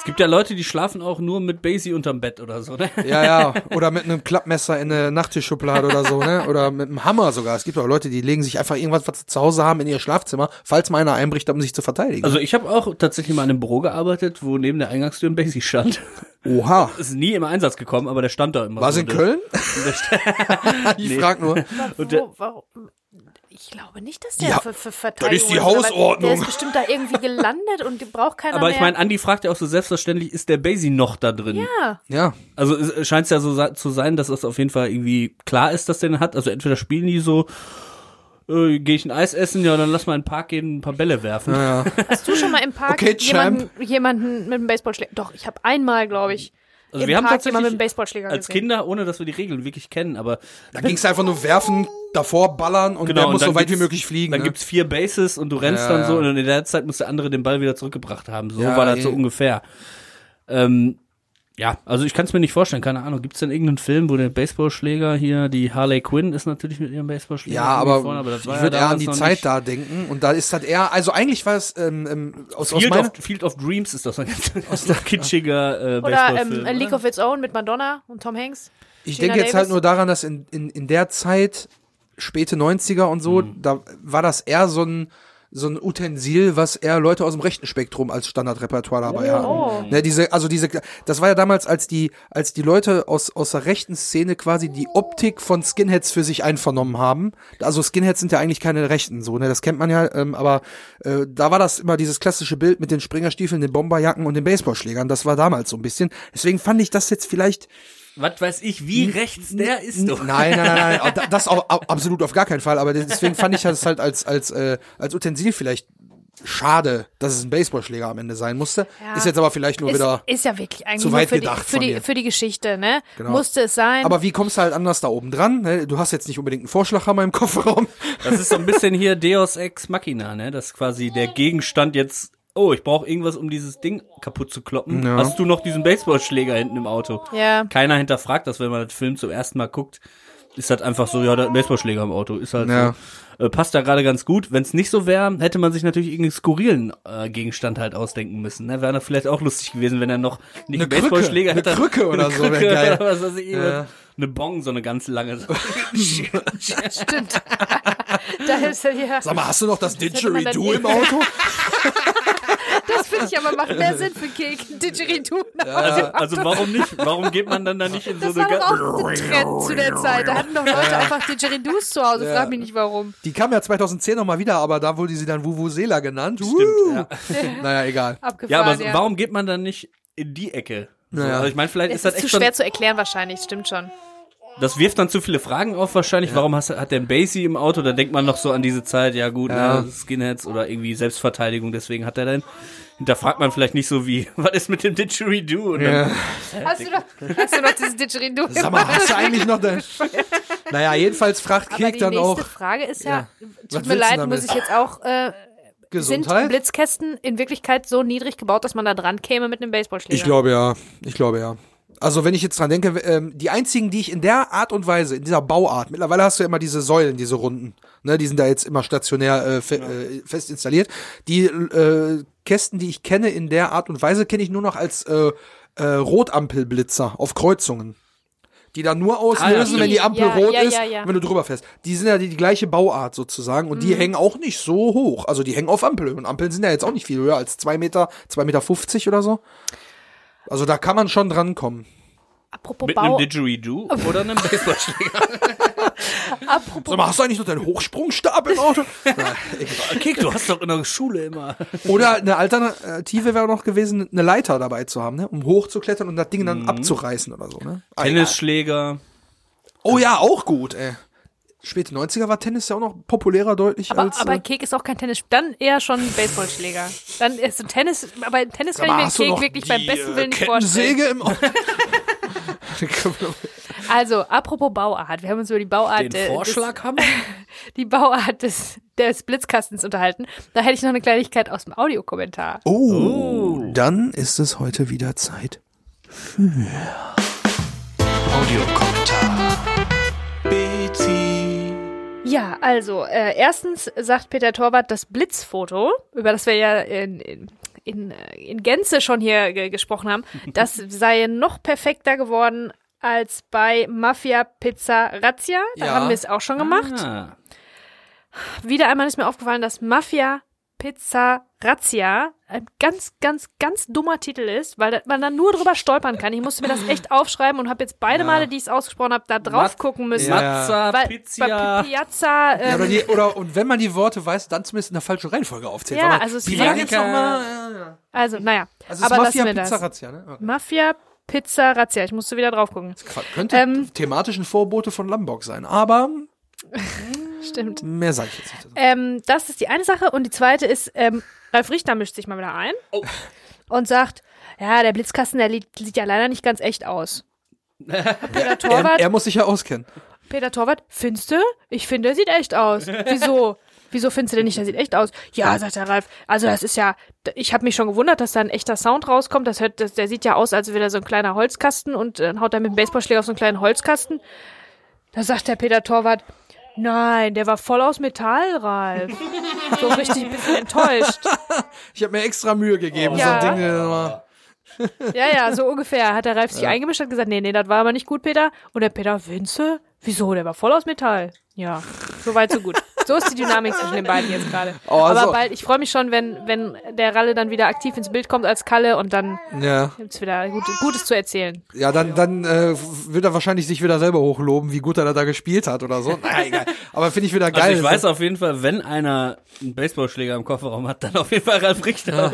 es gibt ja Leute, die schlafen auch nur mit Basie unterm Bett oder so, ne? Ja, ja, oder mit einem Klappmesser in eine Nachttischschublade oder so, ne? Oder mit einem Hammer sogar. Es gibt auch Leute, die legen sich einfach irgendwas, was sie zu Hause haben, in ihr Schlafzimmer, falls mal einer einbricht, um sich zu verteidigen. Also ich habe auch tatsächlich mal in einem Büro gearbeitet, wo neben der Eingangstür ein Basie stand. Oha. Ist nie im Einsatz gekommen, aber der stand da immer. War so. es in Der- Köln? Ich Nee. frag nur. Und der- Wo, warum? Ich glaube nicht, dass der Ja, für, für Verteidigung ist die. Hausordnung. Der ist bestimmt da irgendwie gelandet und braucht keiner Aber ich meine, Andi fragt ja auch so selbstverständlich, ist der Basie noch da drin? ja, Ja. Also es scheint ja so zu sein, dass das auf jeden Fall irgendwie klar ist, dass der den hat. Also entweder spielen die so, äh, gehe ich ein Eis essen, ja, dann lass mal in den Park gehen, ein paar Bälle werfen. ja. hast du schon mal im Park Okay, jemanden, jemanden mit einem Baseballschläger? Doch, ich habe einmal, glaube ich, Also im wir haben Park mit tatsächlich einem Baseballschläger als gesehen. Kinder, ohne dass wir die Regeln wirklich kennen, aber Da ging es einfach nur werfen, davor ballern und Genau, der muss so weit wie möglich fliegen. dann ne? gibt's vier Bases und du rennst Ja, dann so ja. und in der Zeit muss der andere den Ball wieder zurückgebracht haben. So Ja, war das so eh. ungefähr. Ähm, Ja, also ich kann es mir nicht vorstellen, keine Ahnung. Gibt es denn irgendeinen Film, wo der Baseballschläger hier, die Harley Quinn ist natürlich mit ihrem Baseballschläger. Ja, aber, vorne, das war ich ja würde eher an die Zeit nicht. da denken. Und da ist das eher, also eigentlich war es ähm, ähm, aus, aus Field meiner... of, Field of Dreams ist so ein ganz, ganz kitschiger äh, Oder Baseballfilm. ähm, A League of Its Own mit Madonna und Tom Hanks. Ich Gina denke jetzt halt Davis? nur daran, dass in, in, in der Zeit, späte 90er und so, Mhm. da war das eher so ein, so ein Utensil, was eher Leute aus dem rechten Spektrum als Standardrepertoire dabei Oh. hatten. Ne, diese, also diese, das war ja damals, als die, als die Leute aus, aus der rechten Szene quasi die Optik von Skinheads für sich einvernommen haben. Also Skinheads sind ja eigentlich keine Rechten, so, ne, das kennt man ja, ähm, aber äh, da war das immer dieses klassische Bild mit den Springerstiefeln, den Bomberjacken und den Baseballschlägern. Das war damals so ein bisschen. Deswegen fand ich das jetzt vielleicht Was weiß ich, wie rechts der ist doch. Nein, nein, nein, nein, da- das au- au- absolut auf gar keinen Fall. Aber deswegen fand ich das halt als als äh, als Utensil vielleicht schade, dass es ein Baseballschläger am Ende sein musste. Ja. Ist jetzt aber vielleicht nur Ist, wieder. ist ja wirklich eigentlich zu weit für, die, gedacht für, von die, für die Geschichte, ne? Genau. Musste es sein. Aber wie kommst du halt anders da oben dran? Ne? Du hast jetzt nicht unbedingt einen Vorschlaghammer im Kofferraum. Das ist so ein bisschen hier Deus Ex Machina, ne? Das ist quasi der Gegenstand jetzt. Oh, ich brauche irgendwas, um dieses Ding kaputt zu kloppen. Ja. Hast du noch diesen Baseballschläger hinten im Auto? ja. Keiner hinterfragt das, wenn man den Film zum ersten Mal guckt. Ist halt einfach so, ja, da ist ein Baseballschläger im Auto. Ist halt Ja. so. Äh, passt da gerade ganz gut. Wenn es nicht so wäre, hätte man sich natürlich irgendeinen skurrilen äh, Gegenstand halt ausdenken müssen. Ne? Wäre vielleicht auch lustig gewesen, wenn er noch nicht Eine einen Baseballschläger Krücke, eine hätte. Krücke oder Eine so, Krücke geil. Oder was weiß ich, Ja. Eine Bong, so eine ganz lange. Stimmt. da ist er ja. Sag mal, hast du noch das Didgeridoo im Auto? Das finde ich aber macht mehr Sinn für Kek. Didgeridoo. Also, also warum nicht? Warum geht man dann da nicht in so Das eine war doch auch ein Trend zu der Zeit. Da hatten doch Leute einfach Didgeridoos zu Hause. Frag mich nicht warum. Die kam ja 2010 noch mal wieder, aber da wurde sie dann Vuvuzela genannt. Stimmt, Uh. ja. Naja, egal. Abgefahren, Ja, aber so, ja. warum geht man dann nicht in die Ecke? So, Naja. Also ich meine, vielleicht Es ist das ist zu schwer zu erklären wahrscheinlich, stimmt schon. das wirft dann zu viele Fragen auf wahrscheinlich. Warum hast, hat der ein Basie im Auto? Da denkt man noch so an diese Zeit, ja gut, Ja. Ne, Skinheads oder irgendwie Selbstverteidigung, deswegen hat er dann. Hinterfragt man vielleicht nicht so wie, was ist mit dem Didgeridoo? Und Ja. dann, Hast du noch, hast du noch dieses Didgeridoo? Sag mal, hast du eigentlich noch dein... Naja, jedenfalls fragt die dann nächste auch Frage ist ja, Ja. Tut mir leid, damit? muss ich jetzt auch, äh, sind Gesundheit. Blitzkästen in Wirklichkeit so niedrig gebaut, dass man da dran käme mit einem Baseballschläger? Ich glaube ja. Ich glaube ja. Also wenn ich jetzt dran denke, ähm, die einzigen, die ich in der Art und Weise, in dieser Bauart, mittlerweile hast du ja immer diese Säulen, diese Runden, ne, die sind da jetzt immer stationär äh, fe äh, fest installiert. Die äh, Kästen, die ich kenne in der Art und Weise, kenne ich nur noch als äh, äh, Rotampelblitzer auf Kreuzungen. Die dann nur auslösen, Ah, wenn die Ampel ja, rot ja, ist, ja, ja. wenn du drüber fährst. Die sind ja die, die gleiche Bauart sozusagen und Mhm. die hängen auch nicht so hoch. Also die hängen auf Ampeln und Ampeln sind ja jetzt auch nicht viel höher als zwei Meter, zwei Meter fünfzig oder so. Also da kann man schon drankommen. Apropos mit einem Bau, Didgeridoo oder einem Baseballschläger. apropos Sag mal, hast du eigentlich noch deinen Hochsprungstab im Auto? Na, egal. Kick, du hast doch in der Schule immer. Oder eine Alternative wäre noch gewesen, eine Leiter dabei zu haben, ne? um hochzuklettern und das Ding Mhm. dann abzureißen oder so. Ne? Ah, egal. Tennisschläger. Oh ja, auch gut, ey. Späte 90er war Tennis ja auch noch populärer deutlich aber, als. aber äh, Kek ist auch kein Tennis, dann eher schon Baseballschläger. Dann ist so Tennis, aber Tennis kann mal, ich mir Kek wirklich die, beim besten äh, Willen nicht vorstellen. Kettensäge im. Also, apropos Bauart, wir haben uns über die Bauart, Den äh, Vorschlag haben des, die Bauart des, des Blitzkastens unterhalten. Da hätte ich noch eine Kleinigkeit aus dem Audiokommentar. oh, dann ist es heute wieder Zeit Audiokommentar. Ja, also, äh, erstens sagt Peter Torwart, das Blitzfoto, über das wir ja in, in, in, äh, in Gänze schon hier ge gesprochen haben, das sei noch perfekter geworden als bei Mafia Pizza Razzia. Da Ja. haben wir es auch schon gemacht. Ah. Wieder einmal ist mir aufgefallen, dass Mafia Pizza Razzia ein ganz, ganz, ganz dummer Titel ist, weil man dann nur drüber stolpern kann. Ich musste mir das echt aufschreiben und habe jetzt beide Male, die ich es ausgesprochen habe, da drauf Mat- gucken müssen. Ja. Mazza, Weil Pizza. Piazza, Ja, oder, ähm, die, oder und wenn man die Worte weiß, dann zumindest in der falschen Reihenfolge aufzählt. Ja, also es jetzt nochmal? Ja, ja. also naja, Also es aber Mafia wir das. Pizza Razzia, ne? Okay. Mafia Pizza Razzia, ich musste wieder drauf gucken. Könnte Ähm, thematischen Vorbote von Lombok sein, aber Stimmt. mehr sage ich jetzt nicht. Ähm, das ist die eine Sache. Und die zweite ist, ähm, Ralf Richter mischt sich mal wieder ein und sagt, ja, der Blitzkasten, der sieht ja leider nicht ganz echt aus. Peter Torwart, Er, er muss sich ja auskennen. Peter Torwart, findest du? Ich finde, er sieht echt aus. Wieso? wieso findest du denn nicht, der sieht echt aus? Ja, sagt der Ralf, also das ist ja, ich habe mich schon gewundert, dass da ein echter Sound rauskommt. Das hört, das, der sieht ja aus, als wäre da so ein kleiner Holzkasten und äh, haut da mit dem Baseballschläger auf so einen kleinen Holzkasten. Da sagt der Peter Torwart, nein, der war voll aus Metall, Ralf. so richtig ein bisschen enttäuscht. Ich habe mir extra Mühe gegeben, Ja. so ein Ding. äh, mal- Ja, ja, so ungefähr. Hat der Ralf sich eingemischt, hat gesagt, nee, nee, das war aber nicht gut, Peter. Und der Peter, Vince? Wieso? Der war voll aus Metall. Ja, so weit, so gut. So ist die Dynamik zwischen den beiden jetzt gerade. Oh, also- aber bald, ich freue mich schon, wenn, wenn der Ralle dann wieder aktiv ins Bild kommt als Kalle und dann Ja, gibt's wieder gut, Gutes zu erzählen. ja, dann, dann äh, wird er wahrscheinlich sich wieder selber hochloben, wie gut er da gespielt hat oder so. Naja, egal. Aber finde ich wieder geil. Also ich weiß auf jeden Fall, wenn einer einen Baseballschläger im Kofferraum hat, dann auf jeden Fall Ralf Richter.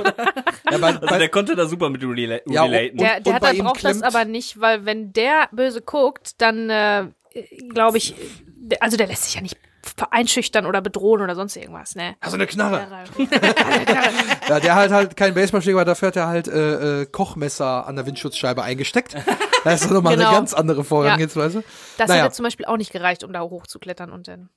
ja, bei, Also bei, der konnte da super mit rela Ja, relaten. Der, der und hat ihm braucht das aber nicht, weil wenn der böse guckt, dann äh, glaube ich, also der lässt sich ja nicht einschüchtern oder bedrohen oder sonst irgendwas, ne? also eine Der Knarre. Ja, der hat halt keinen Baseballschläger, aber dafür hat er halt äh, äh, Kochmesser an der Windschutzscheibe eingesteckt. Das ist doch nochmal Genau. eine ganz andere Vorgehensweise. Das Naja. hätte zum Beispiel auch nicht gereicht, um da hochzuklettern und dann.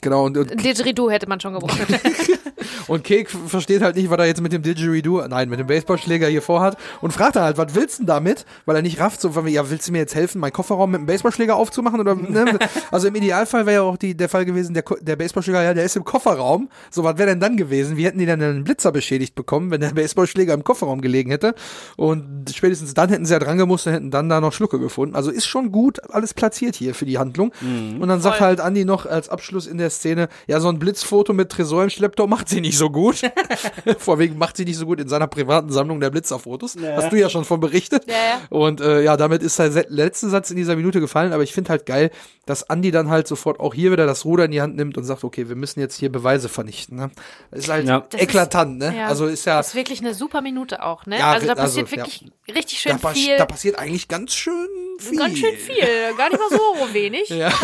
Genau, und, und, Didgeridoo hätte man schon gebraucht. und Kek versteht halt nicht, was er jetzt mit dem Didgeridoo, nein, mit dem Baseballschläger hier vorhat und fragt er halt, was willst du denn damit? Weil er nicht rafft, so von, ja, willst du mir jetzt helfen, meinen Kofferraum mit dem Baseballschläger aufzumachen? Oder, ne? Also im Idealfall wäre ja auch die, der Fall gewesen, der, der Baseballschläger, ja, der ist im Kofferraum. So, was wäre denn dann gewesen? Wie hätten die dann einen Blitzer beschädigt bekommen, wenn der Baseballschläger im Kofferraum gelegen hätte? Und spätestens dann hätten sie ja dran gemusst und hätten dann da noch Schlucke gefunden. Also ist schon gut alles platziert hier für die Handlung. Und dann sagt Voll. halt Andi noch als Abschluss in der Szene, ja, so ein Blitzfoto mit Tresor im Schlepptau macht sie nicht so gut. Vorwiegend macht sie nicht so gut in seiner privaten Sammlung der Blitzerfotos. Hast du ja schon von berichtet. Ja, ja. Und äh, ja, damit ist der letzte Satz in dieser Minute gefallen. Aber ich finde halt geil, dass Andi dann halt sofort auch hier wieder das Ruder in die Hand nimmt und sagt, okay, wir müssen jetzt hier Beweise vernichten. Ne? Das ist halt Ja. Eklatant, ne? Ja. Also ist ja, Das ist wirklich eine super Minute auch, ne? Ja, also da also, passiert ja. wirklich richtig da, schön pas viel. da passiert eigentlich ganz schön viel. Ganz schön viel. Gar nicht mal so wenig. Ja.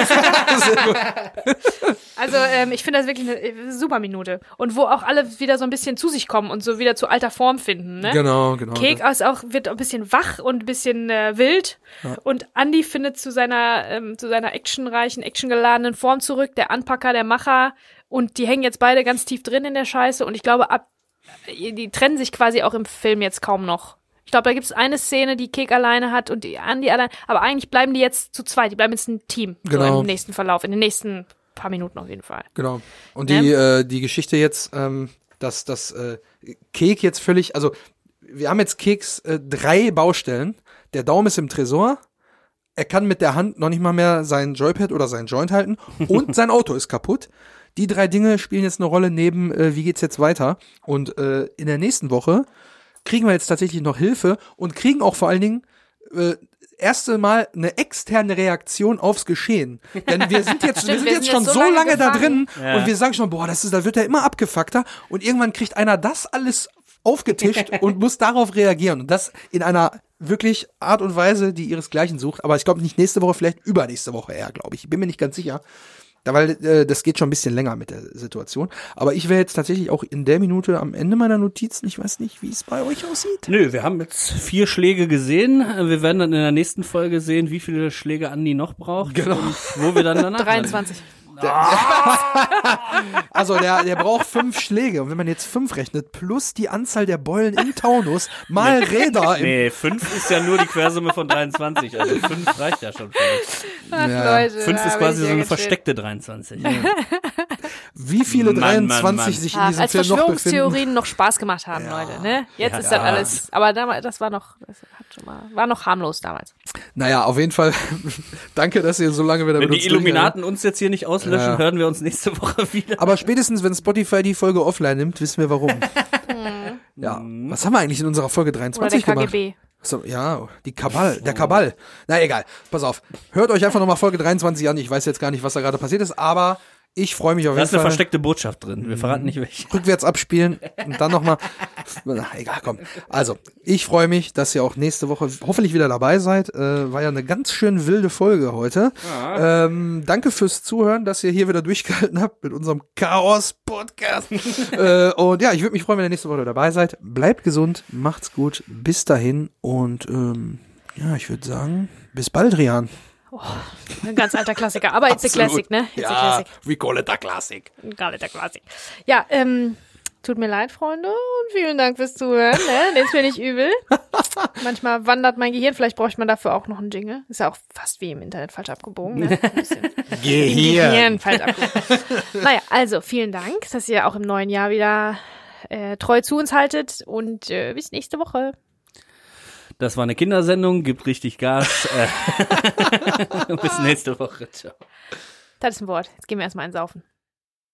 Also ähm, ich finde das wirklich eine äh, super Minute. Und wo auch alle wieder so ein bisschen zu sich kommen und so wieder zu alter Form finden, ne? Genau, genau. Kek ist auch, wird ein bisschen wach und ein bisschen äh, wild. Und Andy findet zu seiner, ähm, zu seiner actionreichen, actiongeladenen Form zurück. Der Anpacker, der Macher. Und die hängen jetzt beide ganz tief drin in der Scheiße. Und ich glaube, ab, die trennen sich quasi auch im Film jetzt kaum noch. Ich glaube, da gibt es eine Szene, die Kek alleine hat und die Andy allein. Aber eigentlich bleiben die jetzt zu zweit. Die bleiben jetzt ein Team. So Genau. im nächsten Verlauf, in den nächsten paar Minuten auf jeden Fall. Genau. Und Ne? die, äh, die Geschichte jetzt, ähm, dass das äh, Kek jetzt völlig, also wir haben jetzt Keks äh, drei Baustellen. Der Daumen ist im Tresor. Er kann mit der Hand noch nicht mal mehr sein Joypad oder sein Joint halten und sein Auto ist kaputt. Die drei Dinge spielen jetzt eine Rolle neben, äh, wie geht's jetzt weiter. Und äh, in der nächsten Woche kriegen wir jetzt tatsächlich noch Hilfe und kriegen auch vor allen Dingen äh, erste Mal eine externe Reaktion aufs Geschehen. Denn wir sind jetzt, wir sind wir jetzt sind schon jetzt so lange, lange da drin und wir sagen schon, boah, das ist, da wird er immer abgefuckter und irgendwann kriegt einer das alles aufgetischt und muss darauf reagieren und das in einer wirklich Art und Weise, die ihresgleichen sucht. Aber ich glaube nicht nächste Woche, vielleicht übernächste Woche eher, glaube ich. Ich bin mir nicht ganz sicher. Da, weil äh, das geht schon ein bisschen länger mit der Situation. Aber ich wäre jetzt tatsächlich auch in der Minute am Ende meiner Notizen. Ich weiß nicht, wie es bei euch aussieht. Nö, wir haben jetzt vier Schläge gesehen. Wir werden dann in der nächsten Folge sehen, wie viele Schläge Andi noch braucht. Genau. Und wo wir dann danach 23. Also der, der braucht fünf Schläge. Und wenn man jetzt fünf rechnet, plus die Anzahl der Beulen im Taunus, mal Räder im Nee, fünf ist ja nur die Quersumme von 23. Also fünf reicht ja schon. völlig. Ach, Ja. Leute, Fünf ist quasi so ja eine versteckte 23. Wie viele Mann, Mann, 23 Mann. sich in Ach, diesem als Film noch befinden? Verschwörungstheorien noch Spaß gemacht haben, Leute, ne? Jetzt Ja. ist das alles, aber damals, das war noch, das hat schon mal, war noch harmlos damals. Naja, auf jeden Fall. Danke, dass ihr so lange wieder Wenn mit die uns durchgehalten Illuminaten uns jetzt hier nicht auslöschen, Ja. hören wir uns nächste Woche wieder. Aber spätestens, wenn Spotify die Folge offline nimmt, wissen wir warum. ja. Was haben wir eigentlich in unserer Folge Oder der 23 gemacht? KGB. So, ja, die Kabal, der Kabal. Na egal, pass auf. Hört euch einfach nochmal Folge 23 an. Ich weiß jetzt gar nicht, was da gerade passiert ist, aber ich freue mich auf Da jeden ist eine Fall. versteckte Botschaft drin. Wir verraten nicht welche. rückwärts abspielen und dann nochmal. Na, egal, komm. Also, ich freue mich, dass ihr auch nächste Woche hoffentlich wieder dabei seid. Äh, war ja eine ganz schön wilde Folge heute. Ähm, danke fürs Zuhören, dass ihr hier wieder durchgehalten habt mit unserem Chaos-Podcast. äh, und ja, ich würde mich freuen, wenn ihr nächste Woche dabei seid. Bleibt gesund, macht's gut, bis dahin und ähm, ja, ich würde sagen, bis bald, Rian. Ein ganz alter Klassiker. Aber it's a classic, ne? It's a ja, classic. we call it a classic. Gar nicht der Classic. Ja, ähm, tut mir leid, Freunde, und vielen Dank fürs Zuhören. Ne? Nehmt's mir nicht übel. Manchmal wandert mein Gehirn, vielleicht bräuchte man dafür auch noch einen Jingle. Ist ja auch fast wie im Internet falsch abgebogen. Ne? Bisschen. Gehirn falsch abgebogen. naja, also vielen Dank, dass ihr auch im neuen Jahr wieder äh, treu zu uns haltet und äh, bis nächste Woche. Das war eine Kindersendung, gibt richtig Gas. Äh, Bis nächste Woche. Ciao. Das ist ein Wort. Jetzt gehen wir erstmal einsaufen.